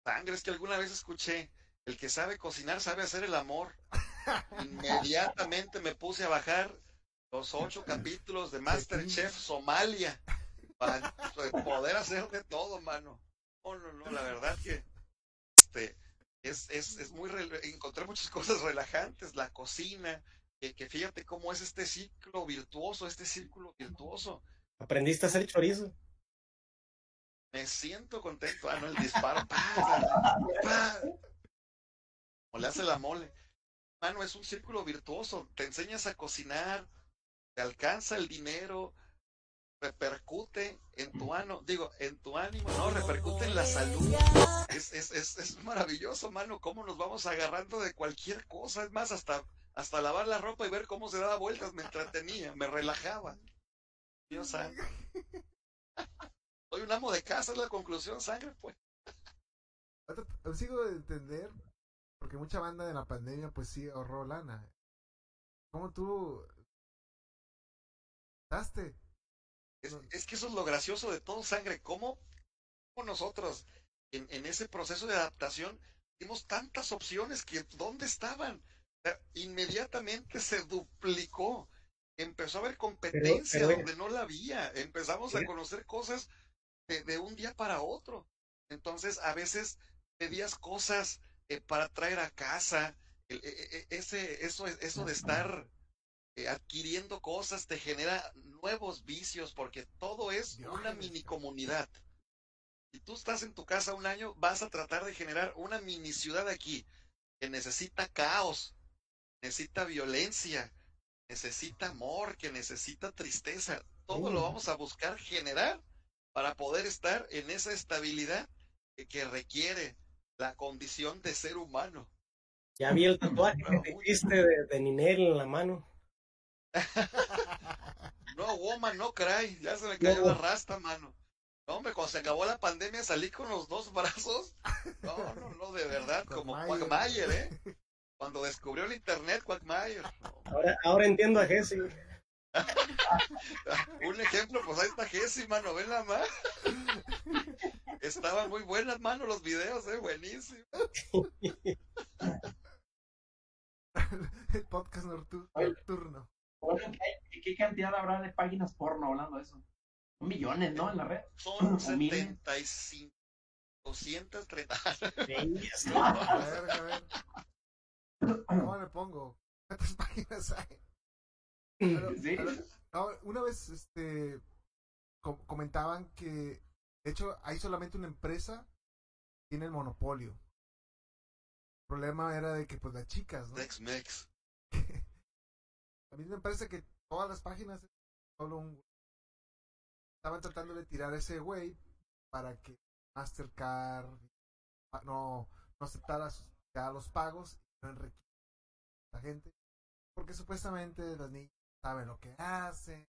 Sangre, es que alguna vez escuché, el que sabe cocinar sabe hacer el amor. Inmediatamente me puse a bajar los ocho capítulos de Masterchef Somalia para poder hacer de todo, mano. No, no, no, la verdad que este es, es, es muy encontré muchas cosas relajantes, la cocina, que, que fíjate cómo es este ciclo virtuoso, este círculo virtuoso. ¿Aprendiste a hacer chorizo? Me siento contento. Ah, no, el disparo. ¡Pá! ¡Pá! Como le hace la mole. Mano, es un círculo virtuoso. Te enseñas a cocinar, te alcanza el dinero, repercute en tu ánimo, digo, en tu ánimo, no, repercute en la salud. Es, es, es, es maravilloso, mano, cómo nos vamos agarrando de cualquier cosa. Es más, hasta, hasta lavar la ropa y ver cómo se daba vueltas me entretenía, me relajaba. Dios santo. Soy un amo de casa, es la conclusión, sangre, pues. Sigo de entender, porque mucha banda de la pandemia, pues sí ahorró lana. ¿Cómo tú daste? Es, es, que eso es lo gracioso de todo, sangre. ¿Cómo, cómo nosotros, en, en, ese proceso de adaptación, dimos tantas opciones que ¿dónde estaban? Inmediatamente se duplicó. Empezó a haber competencia pero, pero, donde no la había. Empezamos ¿sí? a conocer cosas de, de, un día para otro. Entonces, a veces pedías cosas eh, para traer a casa. El, eh, ese, eso, eso de estar adquiriendo cosas te genera nuevos vicios porque todo es Dios una mini comunidad. Si tú estás en tu casa un año, vas a tratar de generar una mini ciudad aquí que necesita caos, necesita violencia, necesita amor, que necesita tristeza. Todo lo vamos a buscar generar para poder estar en esa estabilidad que, que requiere la condición de ser humano. Ya vi el tatuaje que te hiciste de, de Ninel en la mano. no, woman, no cry. Ya se me cayó no. la rasta, mano. No, hombre, cuando se acabó la pandemia salí con los dos brazos. No, no, no, de verdad, como Quagmire, ¿eh? Cuando descubrió el internet, Quagmire. Ahora, ahora entiendo a Jesse. Un ejemplo, pues ahí está Jesse, mano, ven la más. Estaban muy buenas, mano, los videos, eh, buenísimo. el podcast nocturno. ¿Qué hay, ¿qué cantidad habrá de páginas porno hablando de eso? Son millones, ¿no? En la red. Son O miles. 75, 230. A ver, a ver. ¿Cómo le pongo? ¿Cuántas páginas hay? Pero- Sí. pero, no, una vez este com- comentaban que de hecho hay solamente una empresa que tiene el monopolio. El problema era de que pues las chicas, ¿no? Tex-Mex. La misma empresa que todas las páginas solo un estaban tratando de tirar a ese güey para que Mastercard ah, no, no aceptara sus- ya los pagos y no enriqueciera a la gente porque supuestamente las niñas saben lo que hacen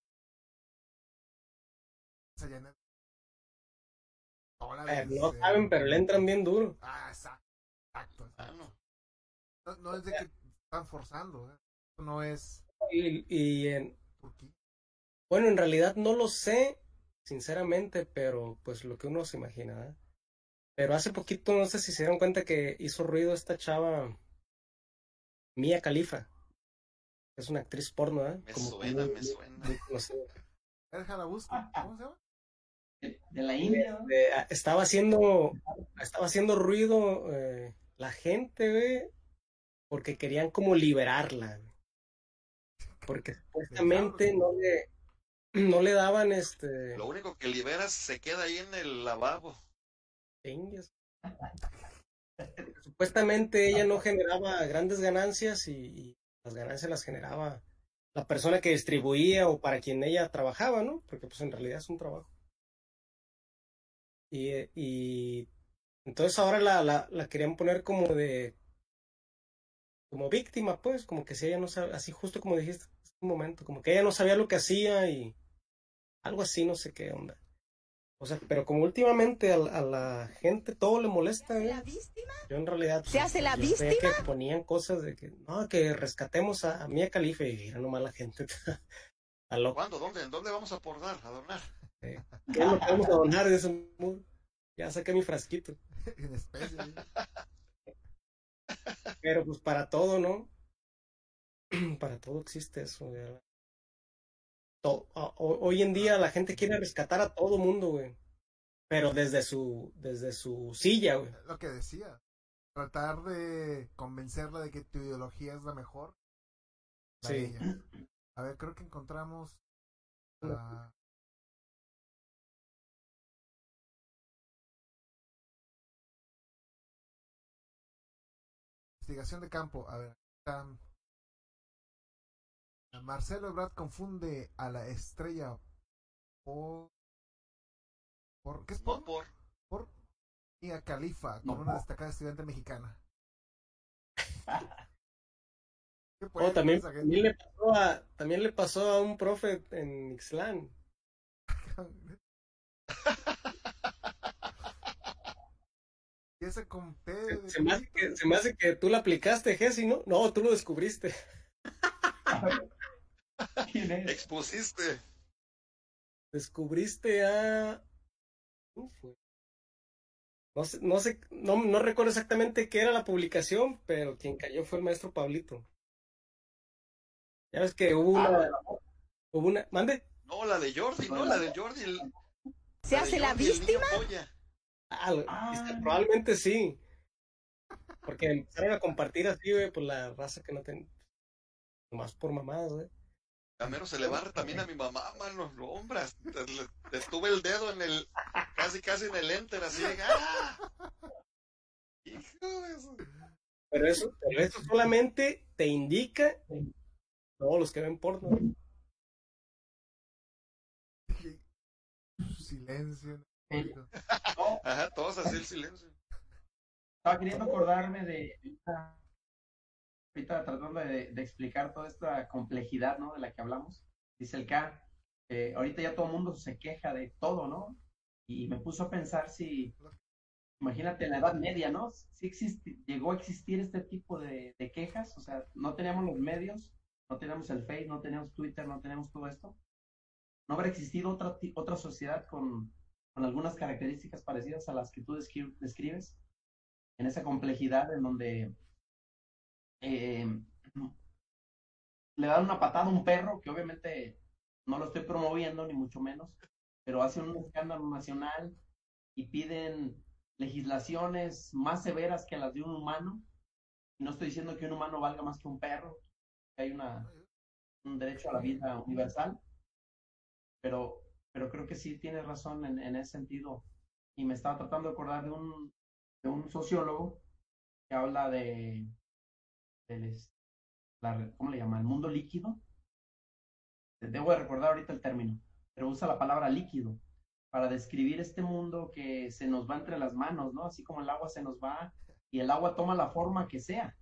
se llenan Eh, no eh, saben, pero le entran bien duro. ah, exacto, exacto, Ah, exacto. no. No, no es de que están forzando ¿eh? no es Y, y en, bueno, en realidad no lo sé, sinceramente, pero pues lo que uno se imagina. ¿eh? Pero hace poquito, no sé si se dieron cuenta que hizo ruido esta chava, Mia Khalifa. Es una actriz porno, ¿eh? Me Como suena, me suena. De, de la India. Eh, estaba haciendo estaba haciendo ruido eh, la gente porque querían como liberarla. Porque supuestamente no le no le daban este Lo único que liberas se queda ahí en el lavabo. Supuestamente ella no generaba grandes ganancias y, y las ganancias las generaba la persona que distribuía o para quien ella trabajaba no porque pues en realidad es un trabajo. Y, y entonces ahora la, la, la querían poner como de como víctima pues como que si ella no sabe así justo como dijiste momento como que ella no sabía lo que hacía y algo así no sé qué onda o sea pero como últimamente a, la- a la gente todo le molesta ¿eh? ¿La víctima? yo en realidad ¿Se hace la víctima? que ponían cosas de que no que rescatemos a, a Mia Khalifa y era nomás la gente a ¿Cuándo? ¿Dónde? ¿En dónde vamos a aportar? A donar. ¿qué lo a donar de ese ya saqué mi frasquito En especie. ¿eh? Pero pues para todo, ¿no? para todo existe eso, güey. Hoy en día la gente quiere rescatar a todo mundo, güey. Pero desde su, desde su silla, güey. Lo que decía. Tratar de convencerla de que tu ideología es la mejor. La Sí. ella. A ver, creo que encontramos la... Investigación de campo. A ver. Marcelo Ebrard confunde a la estrella por... por ¿Qué es No por? por. por Mia Khalifa No, como una por. destacada estudiante mexicana. ¿Qué Oh, también, también le pasó a, también le pasó a un profe en Ixtlán. Y ese con P de Se me, hace que, se me hace que tú la aplicaste, Jessy, ¿no? No, tú lo descubriste. ¿Quién es? Expusiste. Descubriste a... ¿Cómo fue? No sé, no sé, no, no recuerdo exactamente qué era la publicación, pero quien cayó fue el maestro Pablito. Ya ves que hubo una, hubo una, mande, No, la de Jordi, no, la de Jordi. el- ¿Se hace la Jordi, víctima? ah, Ah. este, probablemente sí, porque empezaron a compartir así, güey, por la raza que no ten, nomás por mamadas, güey. Camero se le barre también a mi mamá, mano. No, hombre, le, le tuve el dedo en el. Casi, casi en el enter, así de. ¡Ah! Hijo de su- Pero eso, pero eso solamente te indica todos los que ven porno. silencio. Sí. No, Ajá, todos así el silencio. estaba queriendo acordarme de ahorita tratando de, de explicar toda esta complejidad, ¿no? De la que hablamos. Dice el K, eh, ahorita ya todo el mundo se queja de todo, ¿no? Y me puso a pensar si, imagínate en la Edad Media, ¿no? Si llegó a existir este tipo de, de quejas, o sea, no teníamos los medios, no teníamos el Face, no teníamos Twitter, no teníamos todo esto. No habrá existido otra, otra sociedad con, con algunas características parecidas a las que tú descri- describes en esa complejidad en donde eh, le dan una patada a un perro que obviamente no lo estoy promoviendo, ni mucho menos, pero hacen un escándalo nacional y piden legislaciones más severas que las de un humano. Y no estoy diciendo que un humano valga más que un perro, que hay una, un derecho a la vida universal, pero, pero creo que sí tienes razón en, en ese sentido. Y me estaba tratando de acordar de un, de un sociólogo que habla de, la, ¿cómo le llama? El mundo líquido. Debo de recordar ahorita el término, pero usa la palabra líquido para describir este mundo que se nos va entre las manos, ¿no? Así como el agua se nos va y el agua toma la forma que sea,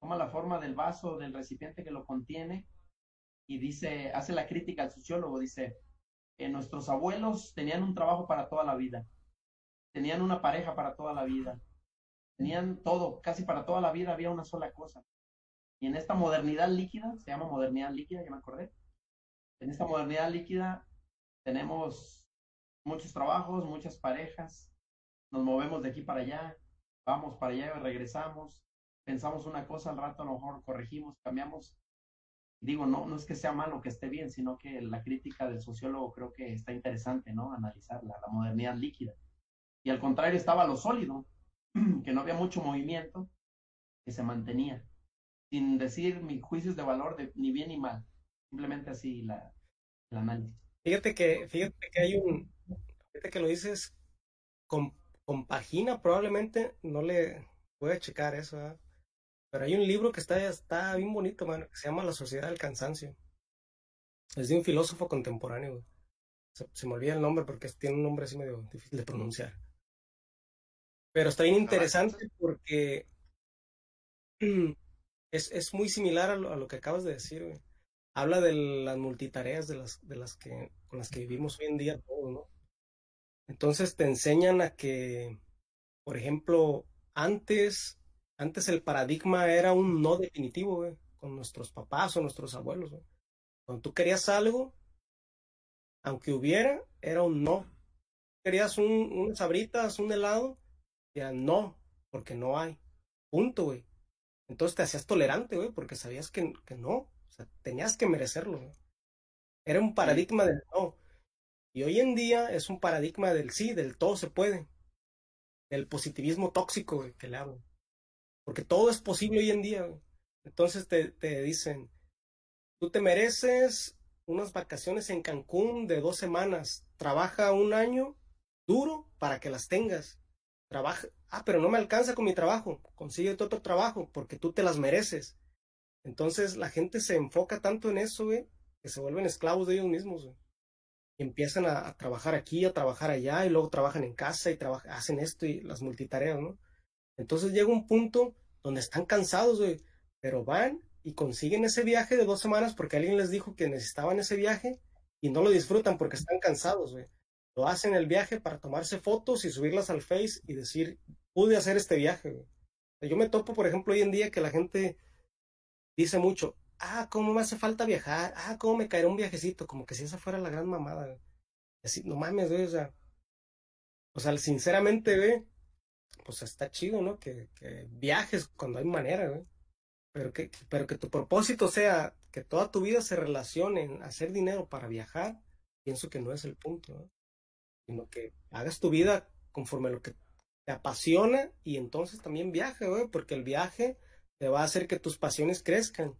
toma la forma del vaso, del recipiente que lo contiene y dice, hace la crítica al sociólogo, dice, que nuestros abuelos tenían un trabajo para toda la vida, tenían una pareja para toda la vida, tenían todo, casi para toda la vida había una sola cosa. Y en esta modernidad líquida, se llama modernidad líquida, ya me acordé, en esta modernidad líquida tenemos muchos trabajos, muchas parejas, nos movemos de aquí para allá, vamos para allá regresamos, pensamos una cosa, al rato a lo mejor corregimos, cambiamos. Digo, no, no es que sea malo que esté bien, sino que la crítica del sociólogo creo que está interesante, ¿no? Analizarla, la modernidad líquida. Y al contrario estaba lo sólido, que no había mucho movimiento, que se mantenía, sin decir mis juicios de valor de ni bien ni mal, simplemente así la, el análisis. Fíjate que, fíjate que hay un, fíjate que lo dices, con, compagina probablemente, no le voy a checar eso, pero hay un libro que está, está bien bonito, mano, que se llama La Sociedad del Cansancio. Es de un filósofo contemporáneo, Se, me olvida el nombre porque tiene un nombre así medio difícil de pronunciar. Pero está bien interesante porque es, es muy similar a lo, a lo que acabas de decir, güey habla de las multitareas de las, de las que, con las que vivimos hoy en día todos, ¿no? Entonces te enseñan a que, por ejemplo, antes, antes el paradigma era un no definitivo, con nuestros papás o nuestros abuelos. Cuando tú querías algo, aunque hubiera, era un no. Querías un, unas sabritas, un helado, ya no, porque no hay. Punto, güey. Entonces te hacías tolerante, güey, porque sabías que, que no. O sea, tenías que merecerlo. Era un paradigma del no. Y hoy en día es un paradigma del sí, del todo se puede. Del positivismo tóxico que le hablo. Porque todo es posible hoy en día. Entonces te, te dicen, tú te mereces unas vacaciones en Cancún de dos semanas. Trabaja un año duro para que las tengas. Trabaja. Ah, pero no me alcanza con mi trabajo. Consigue otro trabajo porque tú te las mereces. Entonces la gente se enfoca tanto en eso, güey, que se vuelven esclavos de ellos mismos, güey. Y empiezan a, trabajar aquí, a trabajar allá, y luego trabajan en casa y hacen esto y las multitareas, ¿no? Entonces llega un punto donde están cansados, güey, pero van y consiguen ese viaje de dos semanas porque alguien les dijo que necesitaban ese viaje y no lo disfrutan porque están cansados, güey. Lo hacen el viaje para tomarse fotos y subirlas al Face y decir, pude hacer este viaje. Yo me topo, por ejemplo, hoy en día que la gente dice mucho, ah, cómo me hace falta viajar, ah, cómo me caerá un viajecito, como que si esa fuera la gran mamada. Así, no mames, güey, o sea, o sea, sinceramente, güey, pues está chido, ¿no? Que, que viajes cuando hay manera, güey. Pero que, pero que tu propósito sea que toda tu vida se relacione en hacer dinero para viajar, pienso que no es el punto, ¿no? Sino que hagas tu vida conforme a lo que te apasiona y entonces también viaje, güey, porque el viaje te va a hacer que tus pasiones crezcan,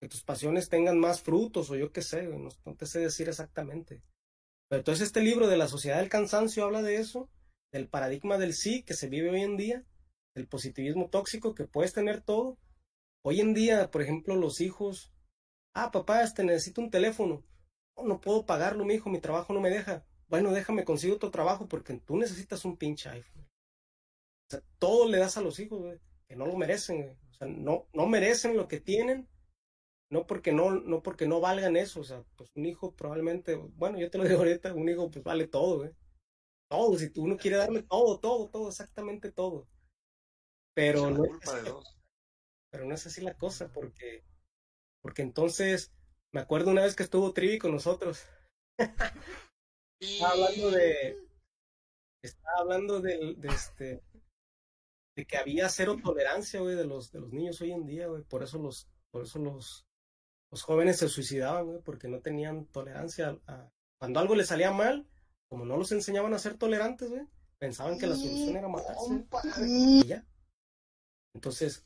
que tus pasiones tengan más frutos o yo qué sé, no, te sé decir exactamente. Pero entonces este libro de la sociedad del cansancio habla de eso, del paradigma del sí que se vive hoy en día, del positivismo tóxico que puedes tener todo. Hoy en día, por ejemplo, los hijos, ah, papá, este necesito un teléfono. No puedo pagarlo, mi hijo, mi trabajo no me deja. Bueno, déjame consigo otro trabajo porque tú necesitas un pinche iPhone. O sea, todo le das a los hijos, que no lo merecen, güey sea, no, no merecen lo que tienen, no porque no, no porque no valgan eso, o sea, pues un hijo probablemente, bueno, yo te lo digo ahorita, un hijo pues vale todo, ¿eh? Todo, si tú uno quiere darle todo, todo, todo, exactamente todo. Pero no, es así, pero no es así la cosa, porque, porque entonces, me acuerdo una vez que estuvo Trivi con nosotros. estaba hablando de, estaba hablando de, de este, de que había cero tolerancia, güey, de los, de los niños hoy en día, güey. Por eso los, por eso los, los jóvenes se suicidaban, güey, porque no tenían tolerancia a, cuando algo les salía mal, como no los enseñaban a ser tolerantes, güey, pensaban que la solución era matarse. Y ya. Entonces,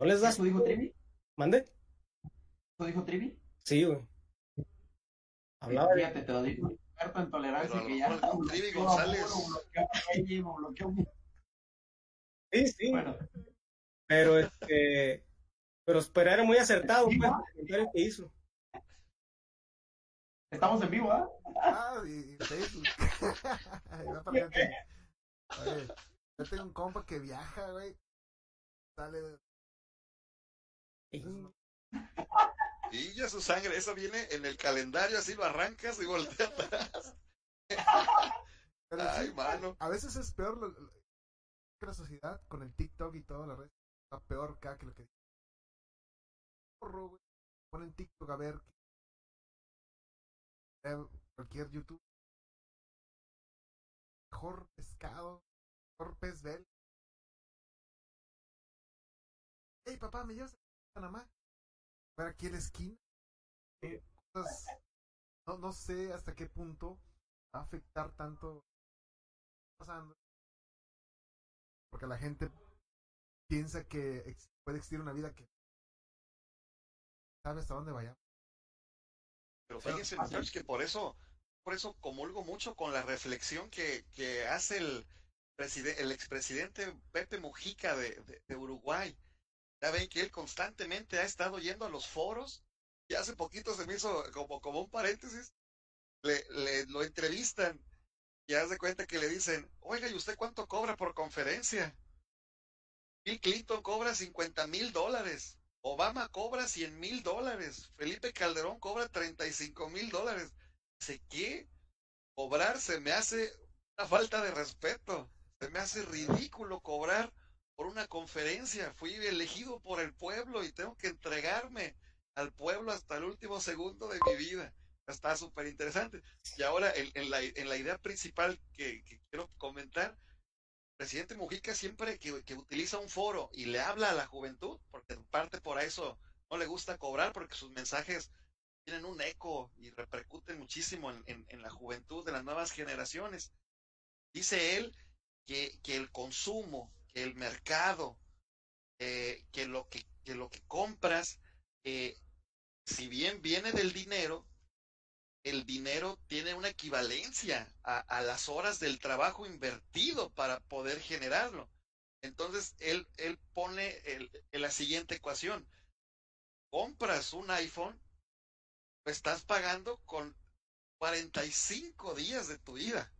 no les das. ¿Eso dijo Trivi? ¿Mande? ¿Eso dijo Trivi? Sí, güey. Hablaba de... Fíjate, te lo digo un experto en tolerancia Pero a lo que ya mejor Trivi González. Bloqueó bloqueó Sí, sí. Bueno, Pero este. Pero, pero era muy acertado, Sí, pues, ¿no? el comentario que hizo. estamos en vivo, ¿ah? Ah, y, y Facebook. Ahí va para adelante. Oye, yo tengo un compa que viaja, güey. Sale de... Y ya su sangre, eso viene en el calendario, así lo arrancas y volteas atrás. Pero Ay, sí, mano. a veces es peor lo, lo- que la sociedad con el TikTok y todo la red. Está peor acá que lo que. Porro, güey. Ponen TikTok a ver. Cualquier YouTube. Mejor pescado. Mejor pez bel. Hey, papá, ¿me llevas a Panamá? Ver aquí en la esquina. Eh, cosas- no, no sé hasta qué punto va a afectar tanto pasando. Porque la gente piensa que ex- puede existir una vida que sabe hasta dónde vaya. Pero fíjense, muchachos, que por eso, por eso comulgo mucho con la reflexión que, que hace el, el expresidente Pepe Mujica de, de- de Uruguay. Ya ven que él constantemente ha estado yendo a los foros y hace poquito se me hizo como, como un paréntesis, le, le lo entrevistan y haz de cuenta que le dicen, oiga, ¿y usted cuánto cobra por conferencia? Bill Clinton cobra 50 mil dólares. Obama cobra 100 mil dólares. Felipe Calderón cobra 35 mil dólares. Dice, ¿qué? Cobrar se me hace una falta de respeto. Se me hace ridículo cobrar por una conferencia. Fui elegido por el pueblo y tengo que entregarme al pueblo hasta el último segundo de mi vida. Está súper interesante. Y ahora, en, la, idea principal que, quiero comentar, presidente Mujica siempre que, utiliza un foro y le habla a la juventud, porque parte por eso no le gusta cobrar, porque sus mensajes tienen un eco y repercuten muchísimo en, la juventud de las nuevas generaciones. Dice él que, el consumo, que el mercado, eh, que, lo que, que lo que compras, eh, si bien viene del dinero, el dinero tiene una equivalencia a, las horas del trabajo invertido para poder generarlo. Entonces, él, él pone el- la siguiente ecuación. Compras un iPhone, lo estás pagando con 45 días de tu vida.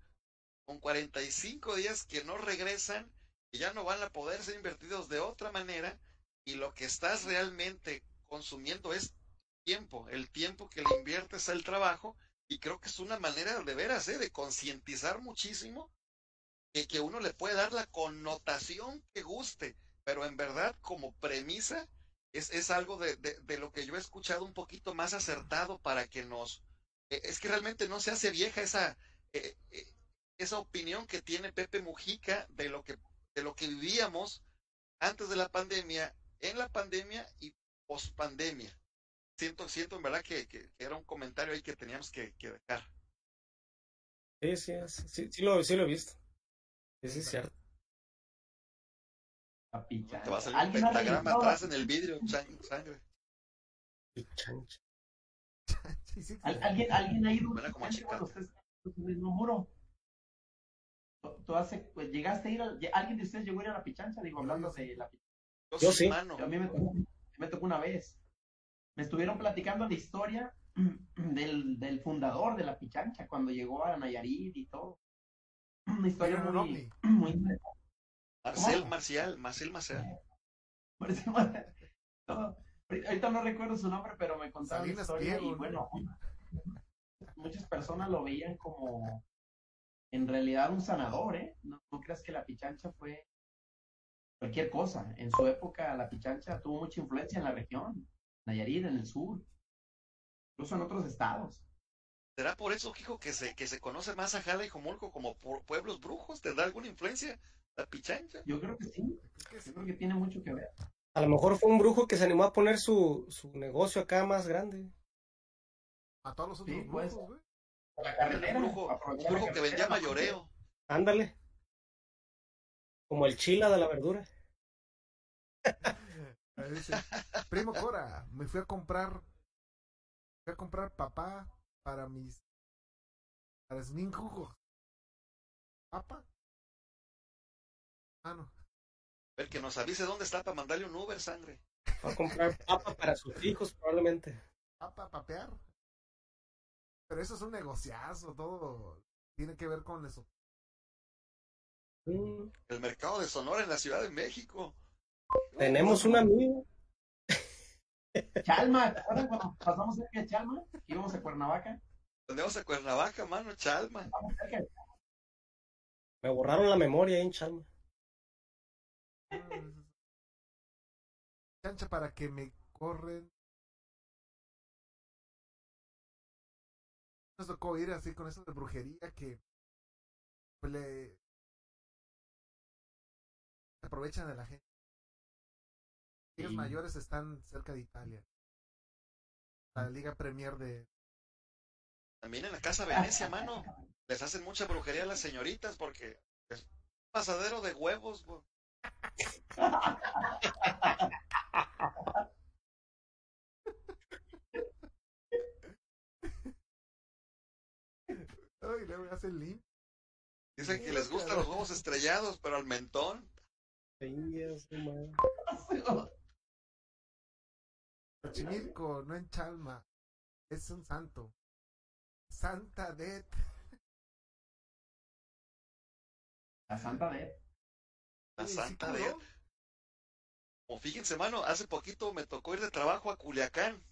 Con 45 días que no regresan, que ya no van a poder ser invertidos de otra manera, y lo que estás realmente consumiendo es tiempo, el tiempo que le inviertes al trabajo, y creo que es una manera de veras, ¿eh? de concientizar muchísimo, que, que uno le puede dar la connotación que guste, pero en verdad como premisa es, es algo de, de, lo que yo he escuchado un poquito más acertado para que nos... eh, es que realmente no se hace vieja esa, eh, eh, esa opinión que tiene Pepe Mujica de lo que, de lo que vivíamos antes de la pandemia, en la pandemia y post pandemia siento, siento en verdad que, que, que era un comentario ahí que teníamos que, que dejar. Sí, sí, sí, sí, lo, sí lo he visto. Sí, sí, es cierto. La picha. Te va a salir un ¿Alguien ha pentagrama atrás en el vidrio, sang- sangre. Y chancho. Sí, sí, ¿Al- ¿Alguien, ¿Alguien ha ido como el mismo muro? ¿Tú, tú hace, pues, llegaste a ir al- ¿Alguien de ustedes llegó a ir a la pichancha? Digo, hablando de la pichancha. Yo, Yo sí, mano. A mí me tocó, me tocó una vez. Me estuvieron platicando la historia del, del fundador de la pichancha cuando llegó a Nayarit y todo. Una historia muy, muy interesante. Marcel ¿Cómo? Marcial, Marcel Marcial. Parece más- no, ahorita no recuerdo su nombre, pero me contaron la historia y ¿no? bueno, muchas personas lo veían como en realidad un sanador, ¿eh? No, no creas que la pichancha fue cualquier cosa. En su época la pichancha tuvo mucha influencia en la región, Nayarit, en el sur, incluso en otros estados. ¿Será por eso, hijo, que se, que se conoce más a Jala y Jomulco como pu- pueblos brujos? ¿Tendrá alguna influencia la pichancha? Yo creo que sí, yo creo que tiene mucho que ver. A lo mejor fue un brujo que se animó a poner su, su negocio acá más grande. A todos los otros Sí, pues. brujos, güey. La Un carretera. brujo, un brujo que vendía mayoreo. Ándale. Como el chila de la verdura. Dice, Primo Cora, me fui a comprar. Fui a comprar papá para mis. Para mis jugos. ¿Papa? Ah, no. A ver, que nos avise dónde está para mandarle un Uber, sangre. Va a comprar papa para sus hijos probablemente. ¿Papa, papear? Pero eso es un negociazo, todo. Tiene que ver con eso. Mm, El mercado de Sonora en la Ciudad de México. Tenemos un amigo. Chalma, ¿te acuerdas cuando pasamos cerca de Chalma? Que íbamos a Cuernavaca. Donde vamos a Cuernavaca, mano, Chalma. Me borraron la memoria ahí en Chalma. Mm. Chancha para que me corren. Nos tocó ir así con eso de brujería que le se aprovechan de la gente. Los Sí. mayores están cerca de Italia. La Liga Premier de También en la Casa Venecia, mano. Les hacen mucha brujería a las señoritas porque es un pasadero de huevos. Ay, le hacen link. Dicen que les gustan los huevos estrellados, pero al mentón. Madre. Xochimilco, no en Chalma. Es un santo. Santa Det. La Santa de La Oye, ¿sí santa curó? de... O fíjense, mano, hace poquito me tocó ir de trabajo a Culiacán.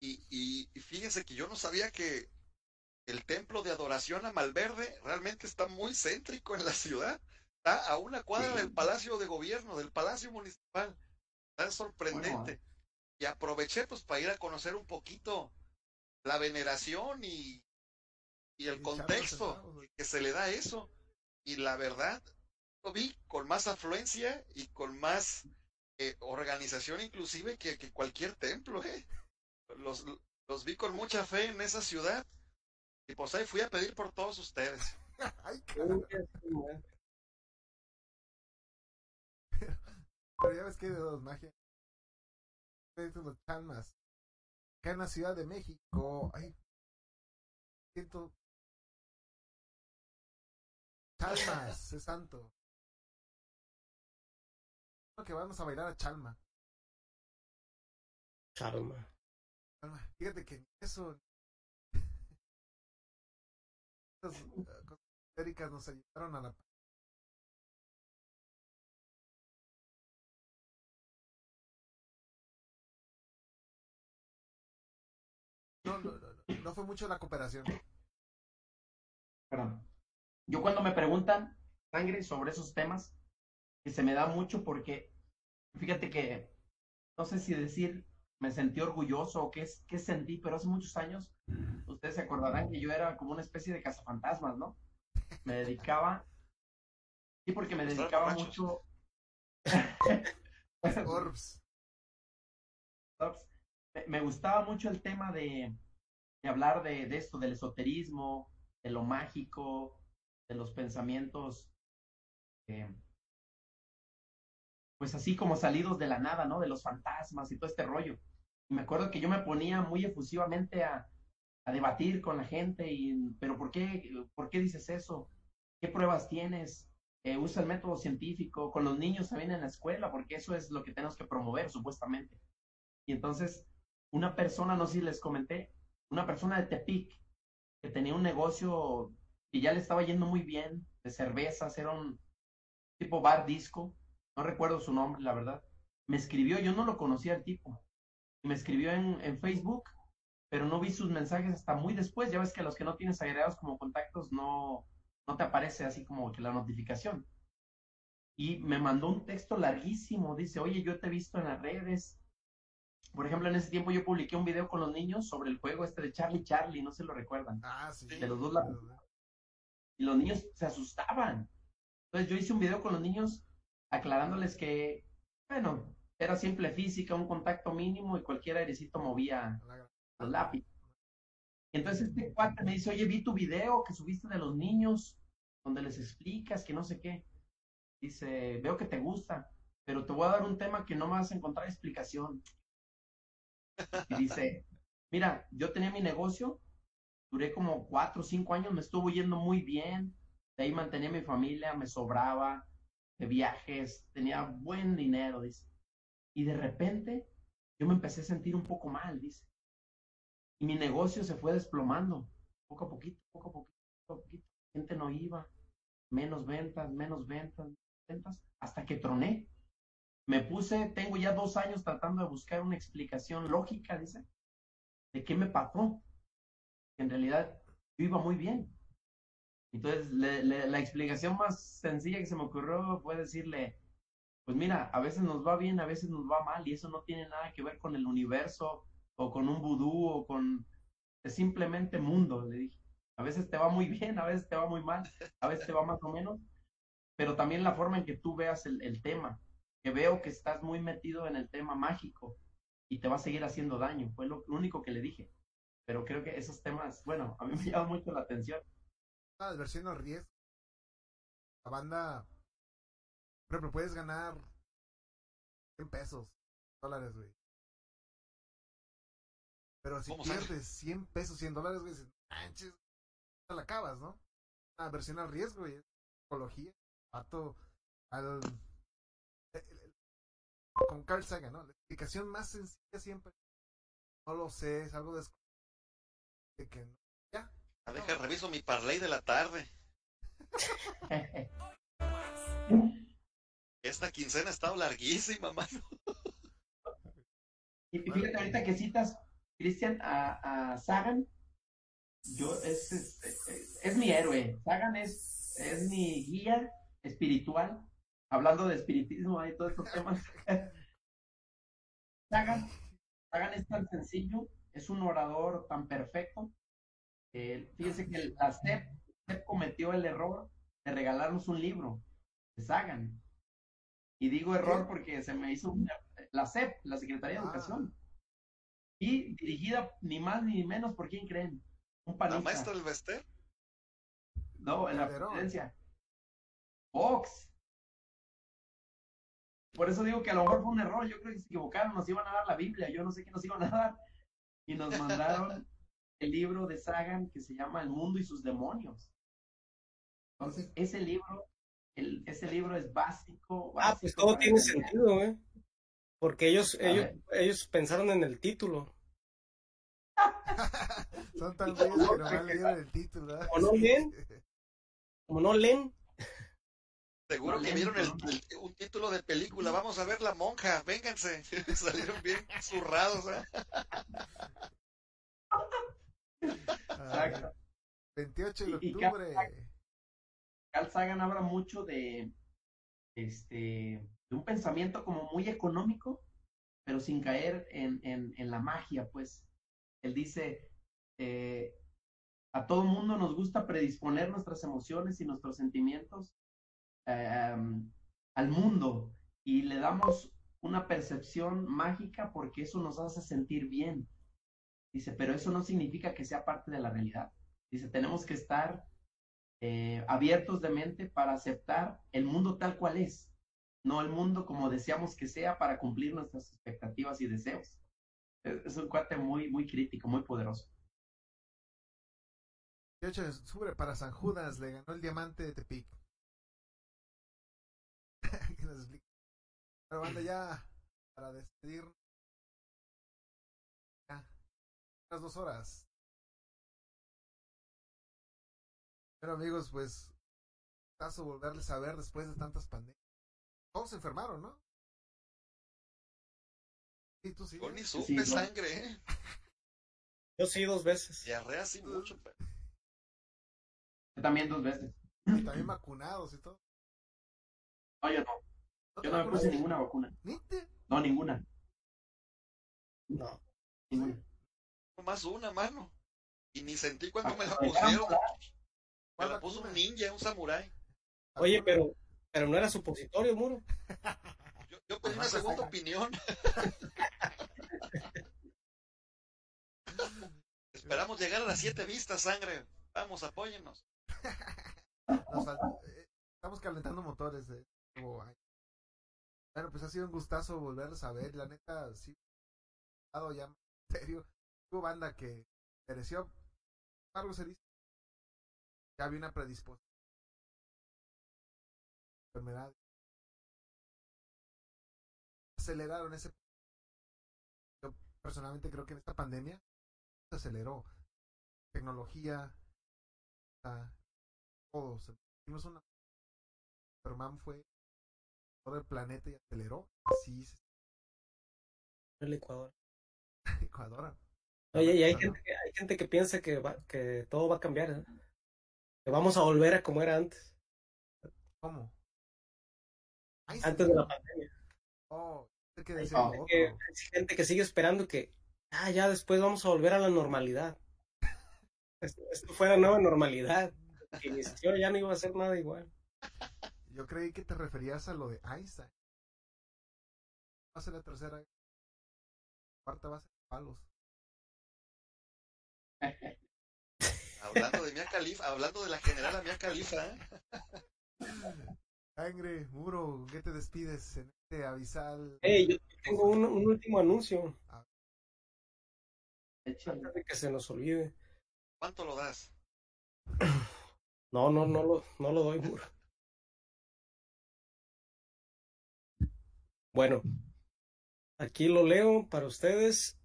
Y, y, y fíjense que yo no sabía que el templo de adoración a Malverde realmente está muy céntrico en la ciudad. Está a una cuadra Sí. del Palacio de Gobierno, del Palacio Municipal. Está sorprendente. Y aproveché pues para ir a conocer un poquito la veneración y, y el contexto que se le da a eso. Y la verdad, lo vi con más afluencia y con más eh, organización inclusive que, que cualquier templo, ¿eh? Los, los vi con mucha fe en esa ciudad. Y pues ahí fui a pedir por todos ustedes. Ay, madre. Pero ya ves que de dos magia. Estos los chalmas. Acá en la Ciudad de México. Ay. Siento. Chalmas, es santo. Creo que vamos a bailar a Chalma. Chalma. Chalma. Fíjate que eso. Estas eh, cosas históricas nos ayudaron a la No, no, no, fue mucho la cooperación. Perdón. Yo cuando me preguntan, sangre, sobre esos temas, que se me da mucho porque, fíjate que, no sé si decir, me sentí orgulloso o qué, es- qué sentí, pero hace muchos años, ustedes se acordarán que yo era como una especie de cazafantasmas, ¿no? Me dedicaba, sí, porque me Estar dedicaba mucho... Orbs. Ops. Me- gustaba mucho el tema de, hablar de, de esto, del esoterismo, de lo mágico, de los pensamientos, eh, pues así como salidos de la nada, ¿no? De los fantasmas y todo este rollo. Y me acuerdo que yo me ponía muy efusivamente a, a debatir con la gente, y, pero ¿por qué, ¿por qué dices eso? ¿Qué pruebas tienes? Eh, usa el método científico con los niños también en la escuela, porque eso es lo que tenemos que promover, supuestamente. Y entonces, una persona, no sé si les comenté, una persona de Tepic, que tenía un negocio que ya le estaba yendo muy bien, de cervezas, era un tipo bar disco, no recuerdo su nombre, la verdad. Me escribió, yo no lo conocía el tipo, y me escribió en, en Facebook, pero no vi sus mensajes hasta muy después. Ya ves que los que no tienes agregados como contactos no, no te aparece así como que la notificación. Y me mandó un texto larguísimo, dice, oye, yo te he visto en las redes, por ejemplo, en ese tiempo yo publiqué un video con los niños sobre el juego este de Charlie Charlie, no se lo recuerdan. Ah, sí. De los dos lados. Y los niños se asustaban. Entonces yo hice un video con los niños aclarándoles que, bueno, era simple física, un contacto mínimo y cualquier airecito movía los lápices. Entonces este cuate me dice, oye, vi tu video que subiste de los niños, donde les explicas que no sé qué. Dice, veo que te gusta, pero te voy a dar un tema que no me vas a encontrar explicación. Y dice, mira, yo tenía mi negocio, duré como cuatro o cinco años, me estuvo yendo muy bien, de ahí mantenía mi familia, me sobraba de viajes, tenía buen dinero, dice. Y de repente yo me empecé a sentir un poco mal, dice. Y mi negocio se fue desplomando, poco a poquito, poco a poquito, poco a poquito. Gente no iba, menos ventas, menos ventas, ventas, hasta que troné. Me puse, tengo ya dos años tratando de buscar una explicación lógica, dice, de qué me pasó. En realidad, yo iba muy bien. Entonces, le, la explicación más sencilla que se me ocurrió fue decirle, pues mira, a veces nos va bien, a veces nos va mal, y eso no tiene nada que ver con el universo o con un vudú o con... Es simplemente mundo, le dije. A veces te va muy bien, a veces te va muy mal, a veces te va más o menos, pero también la forma en que tú veas el tema, que veo que estás muy metido en el tema mágico y te va a seguir haciendo daño, fue lo, único que le dije. Pero creo que esos temas, bueno, a mí me llama mucho la atención. La adversión no riesgo. La banda, por ejemplo, puedes ganar 100 pesos, dólares, güey. Pero si ¿Cómo pierdes sabes? 100 pesos, 100 dólares, güey, dices, manches, te la acabas, ¿no? Una versión al riesgo, güey. Psicología. Pato al. Con Carl Sagan, ¿no? La explicación más sencilla siempre. No lo sé, es algo de. de que no. Ah, Deja, reviso mi parlay de la tarde. Esta quincena ha estado larguísima, mano. Y fíjate, ahorita que citas, Cristian, a, a Sagan, yo, es, es, es, es mi héroe. Sagan es, es mi guía espiritual. Hablando de espiritismo y todos estos temas. Sagan, Sagan es tan sencillo, es un orador tan perfecto. Eh, fíjense que la SEP, SEP cometió el error de regalarnos un libro de Sagan. Y digo error porque se me hizo una, la SEP, la Secretaría de Ah. Educación. Y dirigida ni más ni menos por quién creen. Un La panista. maestra del Vester. No, en la presidencia. Fox. Por eso digo que a lo mejor fue un error. Yo creo que se equivocaron. Nos iban a dar la Biblia. Yo no sé qué nos iban a dar. Y nos mandaron el libro de Sagan que se llama El mundo y sus demonios. Entonces, ese libro, el, ese libro es básico. Ah, pues básico todo tiene sentido, ¿eh? Porque ellos, A ellos, ver. ellos pensaron en el título. Son tan güeyes que nomás leyeron el título, ¿verdad? ¿O no leen? Como no leen, Seguro que vieron el, un título de película. Vamos a ver La Monja. Vénganse. Salieron bien zurrados. ¿eh? Ay, Exacto. 28 de octubre. Carl Sagan habla mucho de, este, de un pensamiento como muy económico, pero sin caer en, en, en la magia, pues. Él dice, eh, a todo mundo nos gusta predisponer nuestras emociones y nuestros sentimientos um, al mundo y le damos una percepción mágica porque eso nos hace sentir bien. Dice, pero eso no significa que sea parte de la realidad. Dice, tenemos que estar eh, abiertos de mente para aceptar el mundo tal cual es, no el mundo como deseamos que sea para cumplir nuestras expectativas y deseos. Es, es un cuate muy, muy crítico, muy poderoso. 28 de octubre para San Judas le ganó el diamante de Tepic. Pero banda ya para despedir. Ya. Unas dos horas. Pero amigos, pues caso volverles a ver después de tantas pandemias. Todos se enfermaron, ¿no? Sí, tú sí. Yo ni supe Sí, no. sangre, ¿eh? yo sí dos veces. Diarrea sí mucho. pero- Yo también dos veces. Y también vacunados y todo. No, yo no. ¿No te Yo no me puse ninguna vacuna. ¿Nite? No, ninguna. No. ninguna. Más una, mano. Y ni sentí cuando me la Ah, me dejaron pusieron. Me ¿Cuál la puso un ninja, un samurái. Oye, pero, pero no era supositorio, muro. Yo, yo Pues una segunda opinión. Esperamos llegar a las siete vistas, sangre. Vamos, apóyennos. Nos eh, estamos calentando motores. eh, nuevo año. Bueno, pues ha sido un gustazo volverlos a ver. La neta, sí. ya serio. Hubo banda que pereció. Algo se dice. Ya había una predisposición. Enfermedad. Aceleraron ese. Yo personalmente creo que en esta pandemia se aceleró. Tecnología. ah, todo. Hicimos una. Superman fue todo el planeta y aceleró. Así se El Ecuador. Ecuador. Oye, y hay gente, que, hay gente que piensa que, va- que todo va a cambiar, ¿eh? que vamos a volver a como era antes, ¿Cómo? Antes de la pandemia. Oh, que decir hay gente que sigue esperando que, ah, ya después vamos a volver a la normalidad. Esto, esto fue la nueva normalidad. Que inició, ya no iba a ser nada igual. Yo creí que te referías a lo de Einstein. Va a ser la tercera. Cuarta va a ser palos. Hablando de Mia Khalifa, hablando de la general Mia Khalifa, ¿eh? Sangre, muro, ¿con ¿qué te despides en este avisal? Hey, yo tengo un, un último anuncio Échale. antes de que se nos olvide. ¿cuánto lo das? No, no, no lo, no lo doy, muro. Bueno, aquí lo leo para ustedes.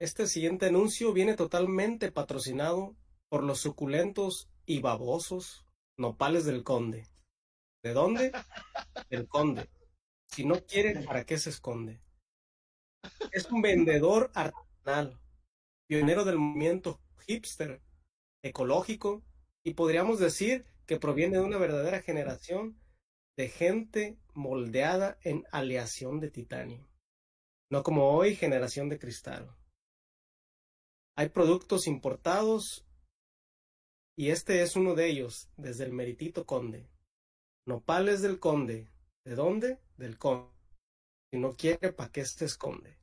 Este siguiente anuncio viene totalmente patrocinado por los suculentos y babosos nopales del conde. ¿De dónde? Del conde. Si no quiere, ¿para qué se esconde? Es un vendedor artesanal, pionero del movimiento hipster, ecológico, y podríamos decir que proviene de una verdadera generación de gente moldeada en aleación de titanio, no como hoy generación de cristal. Hay productos importados y este es uno de ellos, desde el meritito conde. Nopales del conde. ¿De dónde? Del conde. Si no quiere, ¿para qué se esconde?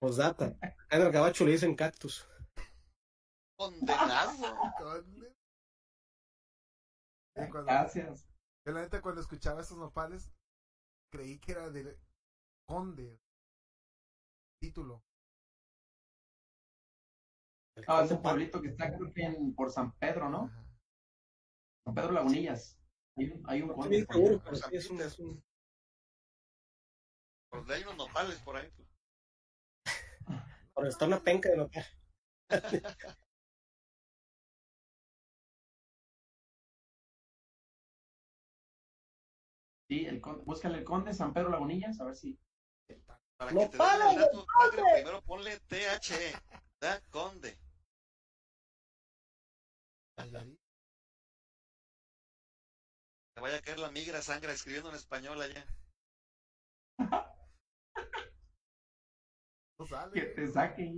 Posdata. En el gabacho le dicen cactus. Condenado. Gracias. Yo la neta cuando escuchaba estos nopales creí que era de conde. Título. El Ah, ese pueblito que está creo que en- por San Pedro, ¿no? Ajá. San Pedro Lagunillas. Hay un, hay un conde por sí es un- es un- Pues hay unos nopales por ahí. pues. pero está una penca de nopal. Sí, el conde, búscale el conde San Pedro Lagunillas, a ver si. Para que te paran, el dato, padre, primero ponle THE. Da Conde. Te vaya a caer la migra sangre escribiendo en español allá. No sale. Que te saque.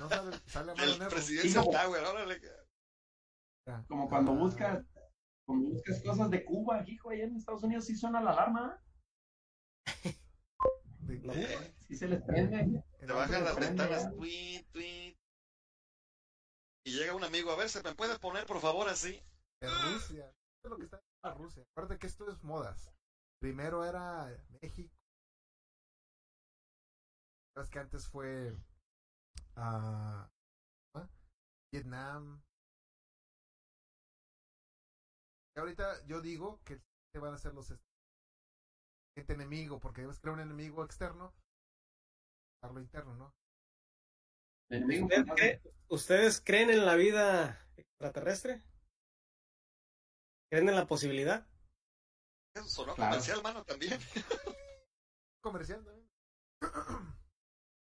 No sale. Sale a mano El como- Tower, órale. Como cuando Ah, buscas, cuando buscas cosas de Cuba, hijo, allá en Estados Unidos sí suena la alarma. de-. Eh, Sí se les prende. en te bajan las ventanas, ya. tweet, tweet. Y llega un amigo, a ver, ¿se me puede poner por favor así? En Rusia. Esto es lo que está en Rusia. Acuérdate que esto es modas. Primero era México. Sabes que antes fue ¿ah? Vietnam. Ahorita yo digo que se van a ser los est- gente enemigo, porque debes crear un enemigo externo para lo interno, ¿no? ¿Ustedes, creen- ¿Ustedes creen en la vida extraterrestre? ¿Creen en la posibilidad? Eso sonó Claro. comercial, mano, también. Comercial también.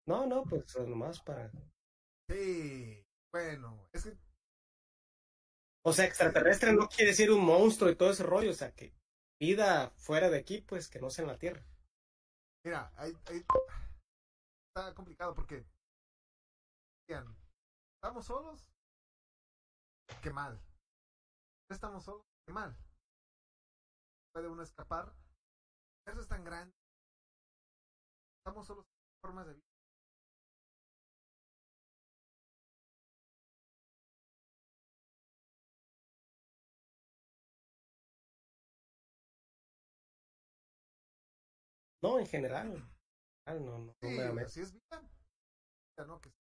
No, no, pues nomás para... Sí, bueno, es que O sea, extraterrestre no quiere decir un monstruo y todo ese rollo, o sea, que vida fuera de aquí, pues que no sea en la Tierra. Mira, hay- está complicado porque digan, ¿estamos solos? Qué mal. ¿No estamos solos? Qué mal. ¿Puede uno escapar? Eso es tan grande. Estamos solo formas de vida. No, en general. Ah, no, no, Sí, no me así es vida. Vida, ¿no? Que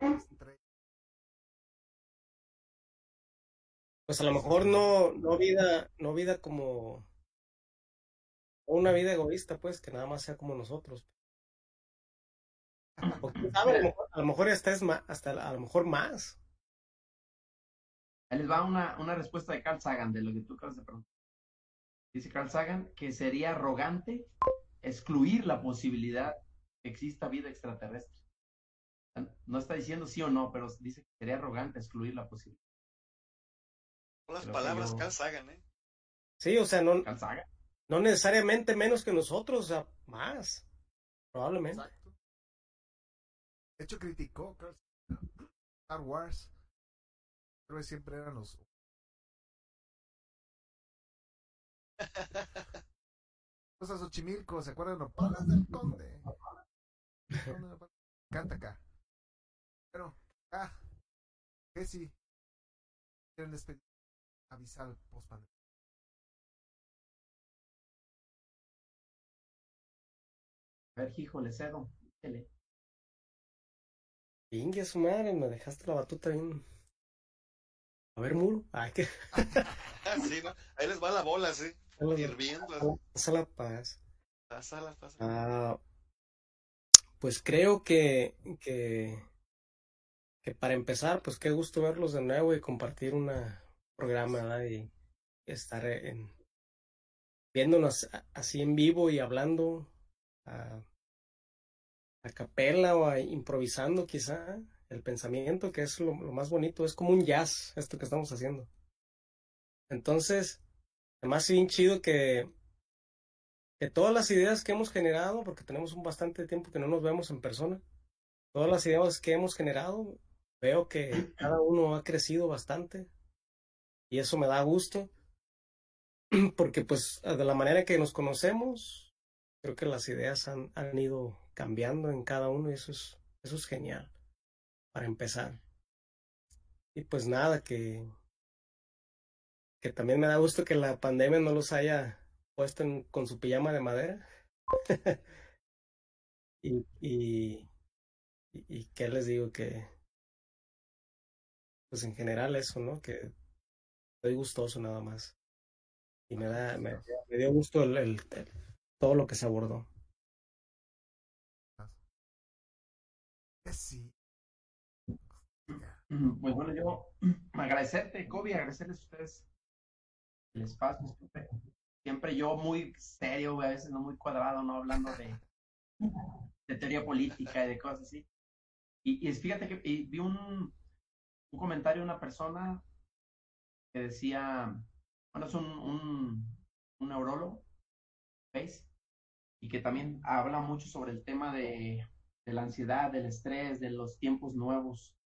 entre- Pues a lo mejor no, no vida, no vida como una vida egoísta, pues, que nada más sea como nosotros. Sabe, a lo mejor, a lo mejor hasta es más, hasta a lo mejor más. Ahí les va una, una respuesta de Carl Sagan de lo que tú acabas de preguntar. Dice Carl Sagan que sería arrogante excluir la posibilidad que exista vida extraterrestre. No está diciendo sí o no, pero dice que sería arrogante excluir la posibilidad. Son las Creo palabras yo- Carl Sagan, ¿eh? Sí, o sea, no, Carl Sagan. no necesariamente menos que nosotros, o sea, más. Probablemente. Exacto. De hecho, criticó Carl Sagan, Star Wars. Creo que siempre eran los. Pues a Xochimilco, ¿se acuerdan? Los palas del conde. Canta acá. Pero, ah, que sí. Quieren despedir, avisar post pandemia. A ver, hijo, le cedo. Dele. Ingue su madre, me dejaste la batuta bien. A ver, muro. Ay, que. sí, ¿no? Ahí les va la bola, sí. Hirviendo. Pasa la paz. Pásala, pásala. Ah, pues creo que, que, que para empezar, pues qué gusto verlos de nuevo y compartir un programa ¿verdad? y estar en, viéndonos así en vivo y hablando a, a capela o a- improvisando quizá el pensamiento, que es lo, lo más bonito, es como un jazz esto que estamos haciendo. Entonces, además sí bien chido que que todas las ideas que hemos generado, porque tenemos un bastante tiempo que no nos vemos en persona, todas las ideas que hemos generado, veo que cada uno ha crecido bastante y eso me da gusto, porque pues de la manera que nos conocemos, creo que las ideas han, han ido cambiando en cada uno y eso es, eso es genial, para empezar. Y pues nada, que, que también me da gusto que la pandemia no los haya puesto en- con su pijama de madera. y, y, y, y qué les digo que, pues en general eso, ¿no? Que estoy gustoso nada más. Y me da, me, me dio gusto el, el- el- todo lo que se abordó. Que sí. Pues bueno, yo agradecerte, Kobe, agradecerles a ustedes el espacio. Siempre, siempre yo muy serio, güey, a veces no muy cuadrado, no hablando de, de teoría política y de cosas así. Y, y fíjate que y vi un, un comentario de una persona que decía, bueno, es un, un, un neurólogo, ¿veis? Y que también habla mucho sobre el tema de, de la ansiedad, del estrés, de los tiempos nuevos.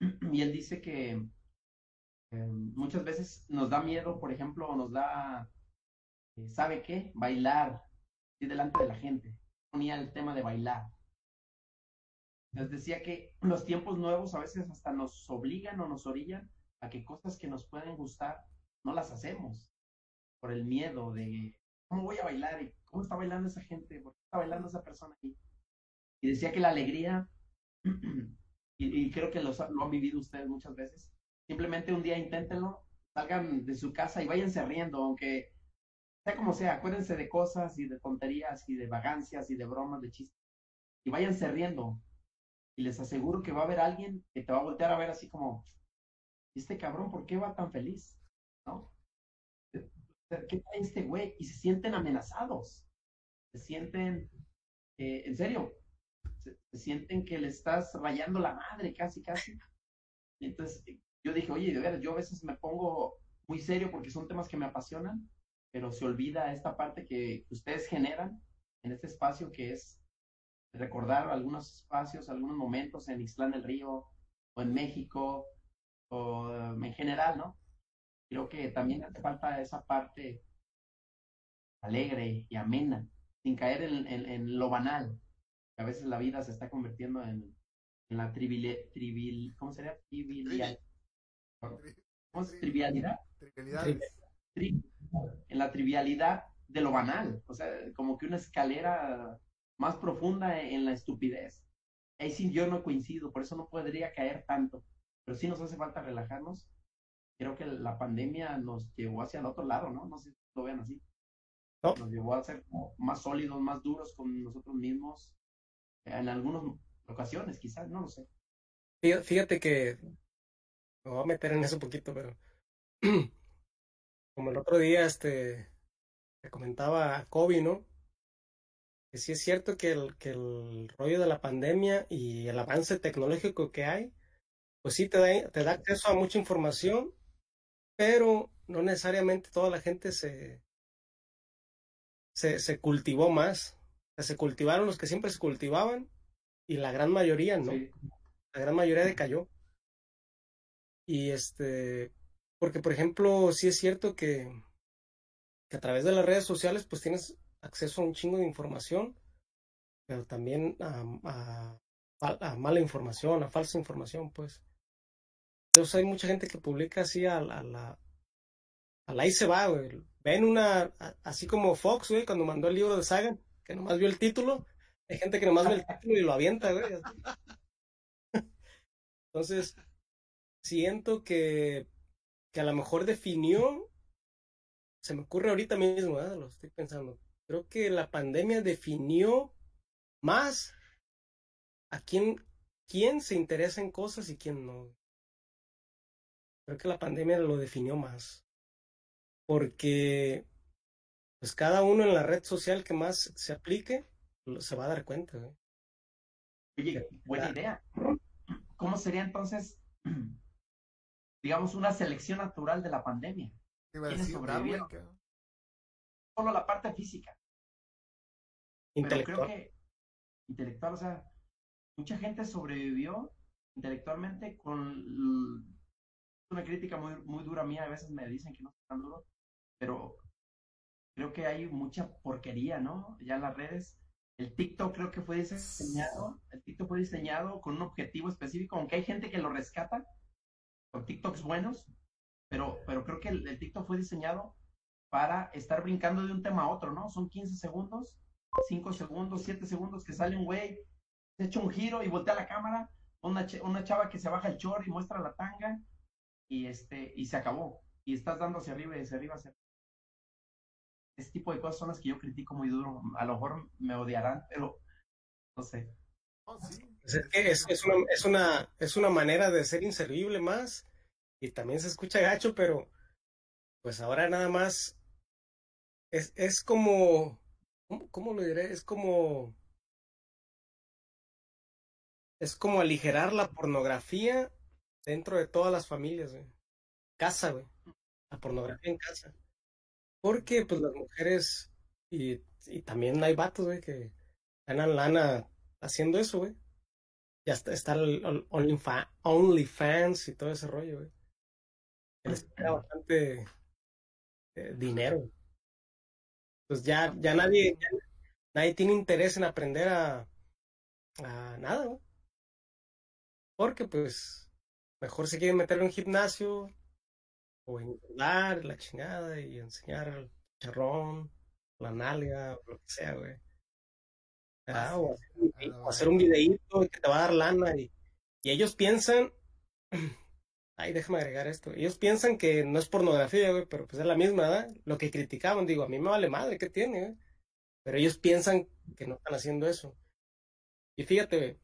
Y él dice que muchas veces nos da miedo, por ejemplo, nos da, eh, ¿sabe qué? Bailar y delante de la gente. Ponía el tema de bailar. Les decía que los tiempos nuevos a veces hasta nos obligan o nos orillan a que cosas que nos pueden gustar no las hacemos por el miedo de cómo voy a bailar y cómo está bailando esa gente, por qué está bailando esa persona aquí. Y decía que la alegría y, y creo que los, lo han vivido ustedes muchas veces. Simplemente un día inténtenlo, salgan de su casa y váyanse riendo, aunque sea como sea, acuérdense de cosas y de tonterías y de vagancias y de bromas, de chistes, y váyanse riendo. Y les aseguro que va a haber alguien que te va a voltear a ver así como, "¿Y este cabrón, ¿por qué va tan feliz? ¿No? ¿Qué trae este güey? Y se sienten amenazados, se sienten, eh, en serio, se, se sienten que le estás rayando la madre, casi, casi. Entonces eh, yo dije, oye, de veras, yo a veces me pongo muy serio porque son temas que me apasionan, pero se olvida esta parte que ustedes generan en este espacio que es recordar algunos espacios, algunos momentos en Ixtlán del Río o en México o um, en general, ¿no? Creo que también hace falta esa parte alegre y amena sin caer en, en, en lo banal. A veces la vida se está convirtiendo en, en la trivial, ¿cómo sería? Trivial, ¿Cómo es? Trivialidad. Trivialidades. Tri- en la trivialidad de lo banal. O sea, como que una escalera más profunda en la estupidez. Ahí sí yo no coincido, por eso no podría caer tanto. Pero sí nos hace falta relajarnos. Creo que la pandemia nos llevó hacia el otro lado, ¿no? No sé si lo vean así. No. Nos llevó a ser más sólidos, más duros con nosotros mismos. En algunas ocasiones, quizás, no lo sé. Fí- Fíjate que me voy a meter en eso un poquito, pero como el otro día este te comentaba a Kobe, ¿no? Que sí es cierto que el, que el rollo de la pandemia y el avance tecnológico que hay, pues sí te da, te da acceso a mucha información, pero no necesariamente toda la gente se, se, se cultivó más. O sea, se cultivaron los que siempre se cultivaban y la gran mayoría no Sí. la gran mayoría decayó. Y este, porque por ejemplo, sí es cierto que, que a través de las redes sociales pues tienes acceso a un chingo de información, pero también a, a, a mala información, a falsa información, pues. Entonces hay mucha gente que publica así a, la- a la, a la ahí se va, güey. Ven una, así como Fox, güey, cuando mandó el libro de Sagan, que nomás vio el título, hay gente que nomás ve el título y lo avienta, güey. Entonces, siento que, que a lo mejor definió, se me ocurre ahorita mismo, ¿eh? lo estoy pensando. Creo que la pandemia definió más a quién, quién se interesa en cosas y quién no. Creo que la pandemia lo definió más. Porque pues cada uno en la red social que más se aplique se va a dar cuenta. güey. Oye, buena idea. ¿Cómo sería entonces, digamos, una selección natural de la pandemia? ¿Qué iba a ¿Quiénes Darwin? sobrevivieron? Solo la parte física. Pero creo Intelectual. que intelectual, o sea, mucha gente sobrevivió intelectualmente con una crítica muy, muy dura mía, a veces me dicen que no es tan duro, pero creo que hay mucha porquería, ¿no? Ya en las redes. El TikTok creo que fue diseñado, el TikTok fue diseñado con un objetivo específico, aunque hay gente que lo rescata con TikToks buenos, pero, pero creo que el, TikTok fue diseñado para estar brincando de un tema a otro, ¿no? Son 15 segundos 5 segundos, 7 segundos que sale un güey, se echa un giro y voltea la cámara, una, una chava que se baja el short y muestra la tanga y este y se acabó. Y estás dando hacia arriba y hacia arriba. Hacia... Ese tipo de cosas son las que yo critico muy duro. A lo mejor me odiarán, pero no sé. Oh, sí. Pues es que es, es una, es, una, es una manera de ser inservible más y también se escucha gacho, pero pues ahora nada más es, es como, ¿cómo, lo diré? Es como, es como aligerar la pornografía dentro de todas las familias, güey. Casa, güey. La pornografía en casa. Porque pues las mujeres y, y también hay vatos, güey, que ganan lana haciendo eso, güey. Ya está, está el OnlyFans y todo ese rollo, güey. Les queda bastante eh, dinero. Pues ya, ya nadie, ya nadie tiene interés en aprender a, a nada, güey. Porque pues mejor se quieren meter en un gimnasio o en dar la chingada y enseñar el charrón, la nalga, o lo que sea, güey. Ah, o hacer un vide- o hacer un videíto que te va a dar lana y, y ellos piensan, ay, déjame agregar esto, ellos piensan que no es pornografía, güey, pero pues es la misma, ¿verdad? Lo que criticaban, digo, a mí me vale madre, ¿qué tiene, güey? Pero ellos piensan que no están haciendo eso. Y fíjate, güey,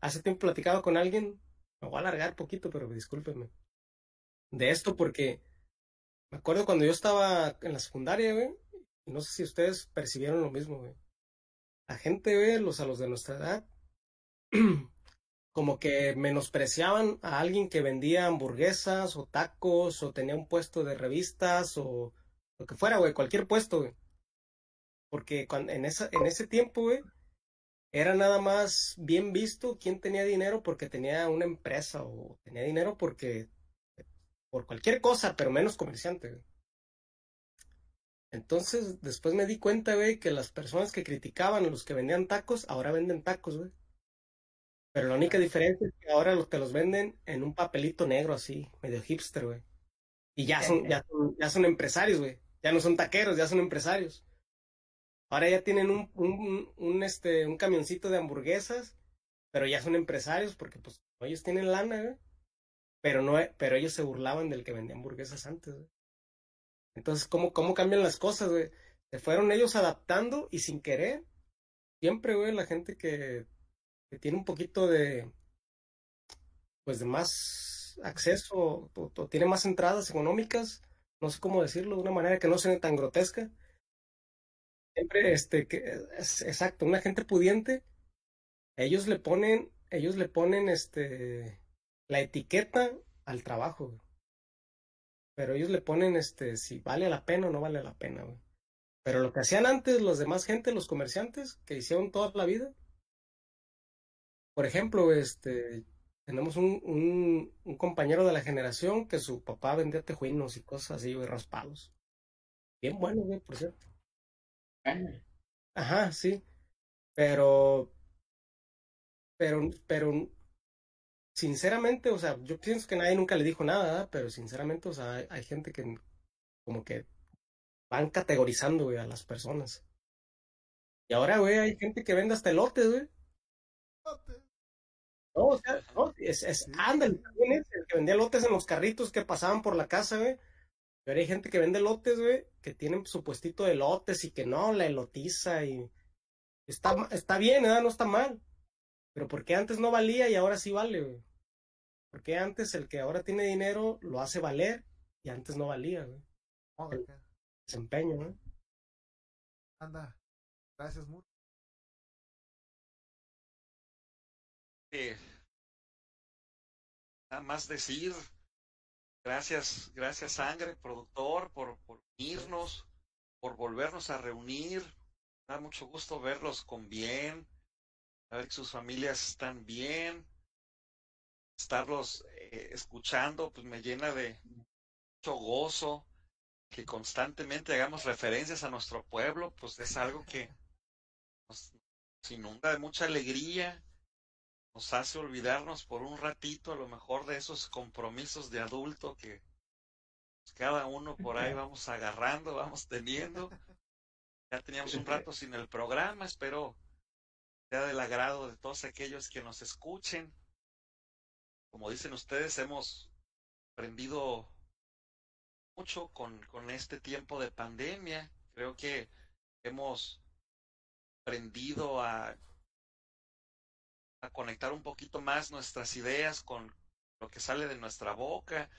hace tiempo platicaba con alguien, me voy a alargar poquito, pero discúlpenme, de esto porque me acuerdo cuando yo estaba en la secundaria, güey, y no sé si ustedes percibieron lo mismo, güey. La gente, güey, los a los de nuestra edad, como que menospreciaban a alguien que vendía hamburguesas o tacos o tenía un puesto de revistas o lo que fuera, güey, cualquier puesto, güey. Porque en, en ese tiempo, güey, era nada más bien visto quién tenía dinero porque tenía una empresa o tenía dinero porque por cualquier cosa, pero menos comerciante. güey. Entonces, después me di cuenta, güey, que las personas que criticaban a los que vendían tacos, ahora venden tacos, güey. Pero la única diferencia es que ahora los que los venden en un papelito negro así, medio hipster, güey. Y ya son, ya son, ya son empresarios, güey. Ya no son taqueros, ya son empresarios. Ahora ya tienen un, un, un, este, un camioncito de hamburguesas, pero ya son empresarios porque pues ellos tienen lana, güey. Pero no, pero ellos se burlaban del que vendía hamburguesas antes, güey. Entonces, ¿cómo, cómo cambian las cosas, güey? Se fueron ellos adaptando y sin querer. Siempre, güey, la gente que tiene un poquito de, pues de más acceso, o, tiene más entradas económicas, no sé cómo decirlo, de una manera que no sea tan grotesca. Siempre, este, que es exacto, una gente pudiente, ellos le ponen, ellos le ponen, este, la etiqueta al trabajo, pero ellos le ponen, este, si vale la pena o no vale la pena, güey. Pero lo que hacían antes los demás gente, los comerciantes, que hicieron toda la vida, por ejemplo, este, tenemos un, un, un, compañero de la generación que su papá vendía tejuinos y cosas así, güey, raspados. Bien bueno, güey, por cierto. Ajá, sí. Pero, pero, pero, sinceramente, o sea, yo pienso que nadie nunca le dijo nada, pero sinceramente, o sea, hay, hay gente que como que van categorizando, güey, a las personas. Y ahora, güey, hay gente que vende hasta elotes, güey. No, o sea, no, es, es ándale, también es el que vendía lotes en los carritos que pasaban por la casa, güey. Pero hay gente que vende lotes, güey, que tienen su puestito de lotes y que no, la elotiza y está, está bien, ¿verdad? No está mal. Pero ¿por qué antes no valía y ahora sí vale, güey? Porque antes el que ahora tiene dinero lo hace valer y antes no valía, güey. El desempeño, ¿no? Anda, gracias mucho. Eh, nada más decir gracias, gracias Sangre, productor, por, por unirnos, por volvernos a reunir. Da mucho gusto verlos con bien, a ver que sus familias están bien. Estarlos eh, escuchando, pues me llena de mucho gozo. Que constantemente hagamos referencias a nuestro pueblo, pues es algo que nos inunda de mucha alegría nos hace olvidarnos por un ratito a lo mejor de esos compromisos de adulto que pues, cada uno por ahí vamos agarrando, vamos teniendo. Ya teníamos un rato sin el programa, espero del agrado de todos aquellos que nos escuchen. Como dicen ustedes, hemos aprendido mucho con, con este tiempo de pandemia. Creo que hemos aprendido a a conectar un poquito más nuestras ideas con lo que sale de nuestra boca.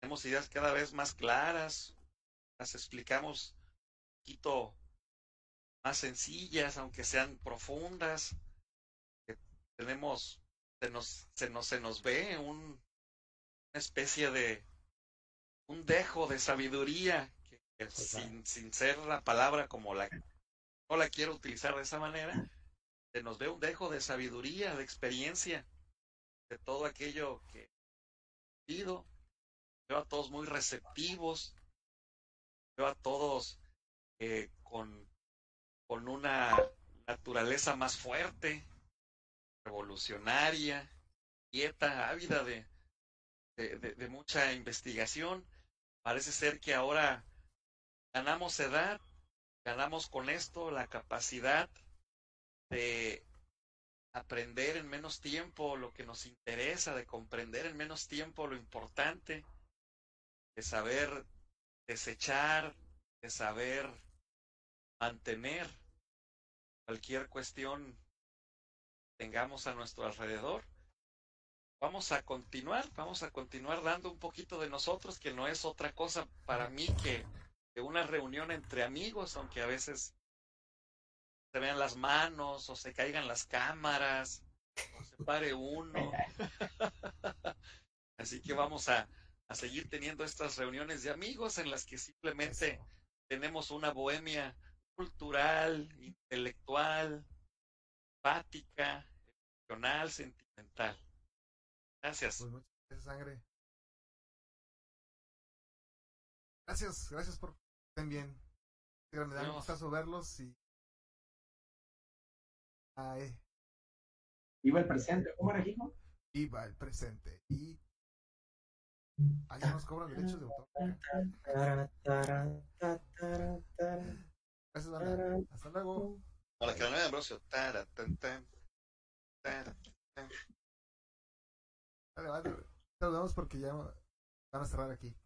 Tenemos ideas cada vez más claras, las explicamos un poquito más sencillas, aunque sean profundas. Tenemos, se nos, se nos, se nos ve un, una especie de un dejo de sabiduría que, sin, sin ser la palabra como la no la quiero utilizar de esa manera, se nos ve un dejo de sabiduría, de experiencia, de todo aquello que he vivido. Veo a todos muy receptivos, veo a todos eh, con, con una naturaleza más fuerte, revolucionaria, quieta, ávida de, de, de, de mucha investigación. Parece ser que ahora ganamos edad, ganamos con esto la capacidad de aprender en menos tiempo lo que nos interesa, de comprender en menos tiempo lo importante, de saber desechar, de saber mantener cualquier cuestión que tengamos a nuestro alrededor. Vamos a continuar, vamos a continuar dando un poquito de nosotros, que no es otra cosa para mí que, que una reunión entre amigos, aunque a veces se vean las manos o se caigan las cámaras o se pare uno. Así que vamos a, a seguir teniendo estas reuniones de amigos en las que simplemente tenemos una bohemia cultural, intelectual, empática, emocional, sentimental. Gracias. Pues muchas gracias, Sangre. Gracias, gracias por estén bien. Me da No. gustazo verlos y. Ay, Viva el presente. ¿Cómo era, hijo? viva el presente. Y. Ahí ya nos cobran derechos de autor. Gracias, tara. Hasta luego. Para que la nueva Ambrosio. Tara, tan, tan, tara, tan. Vale, vale. Saludamos porque ya van a cerrar aquí.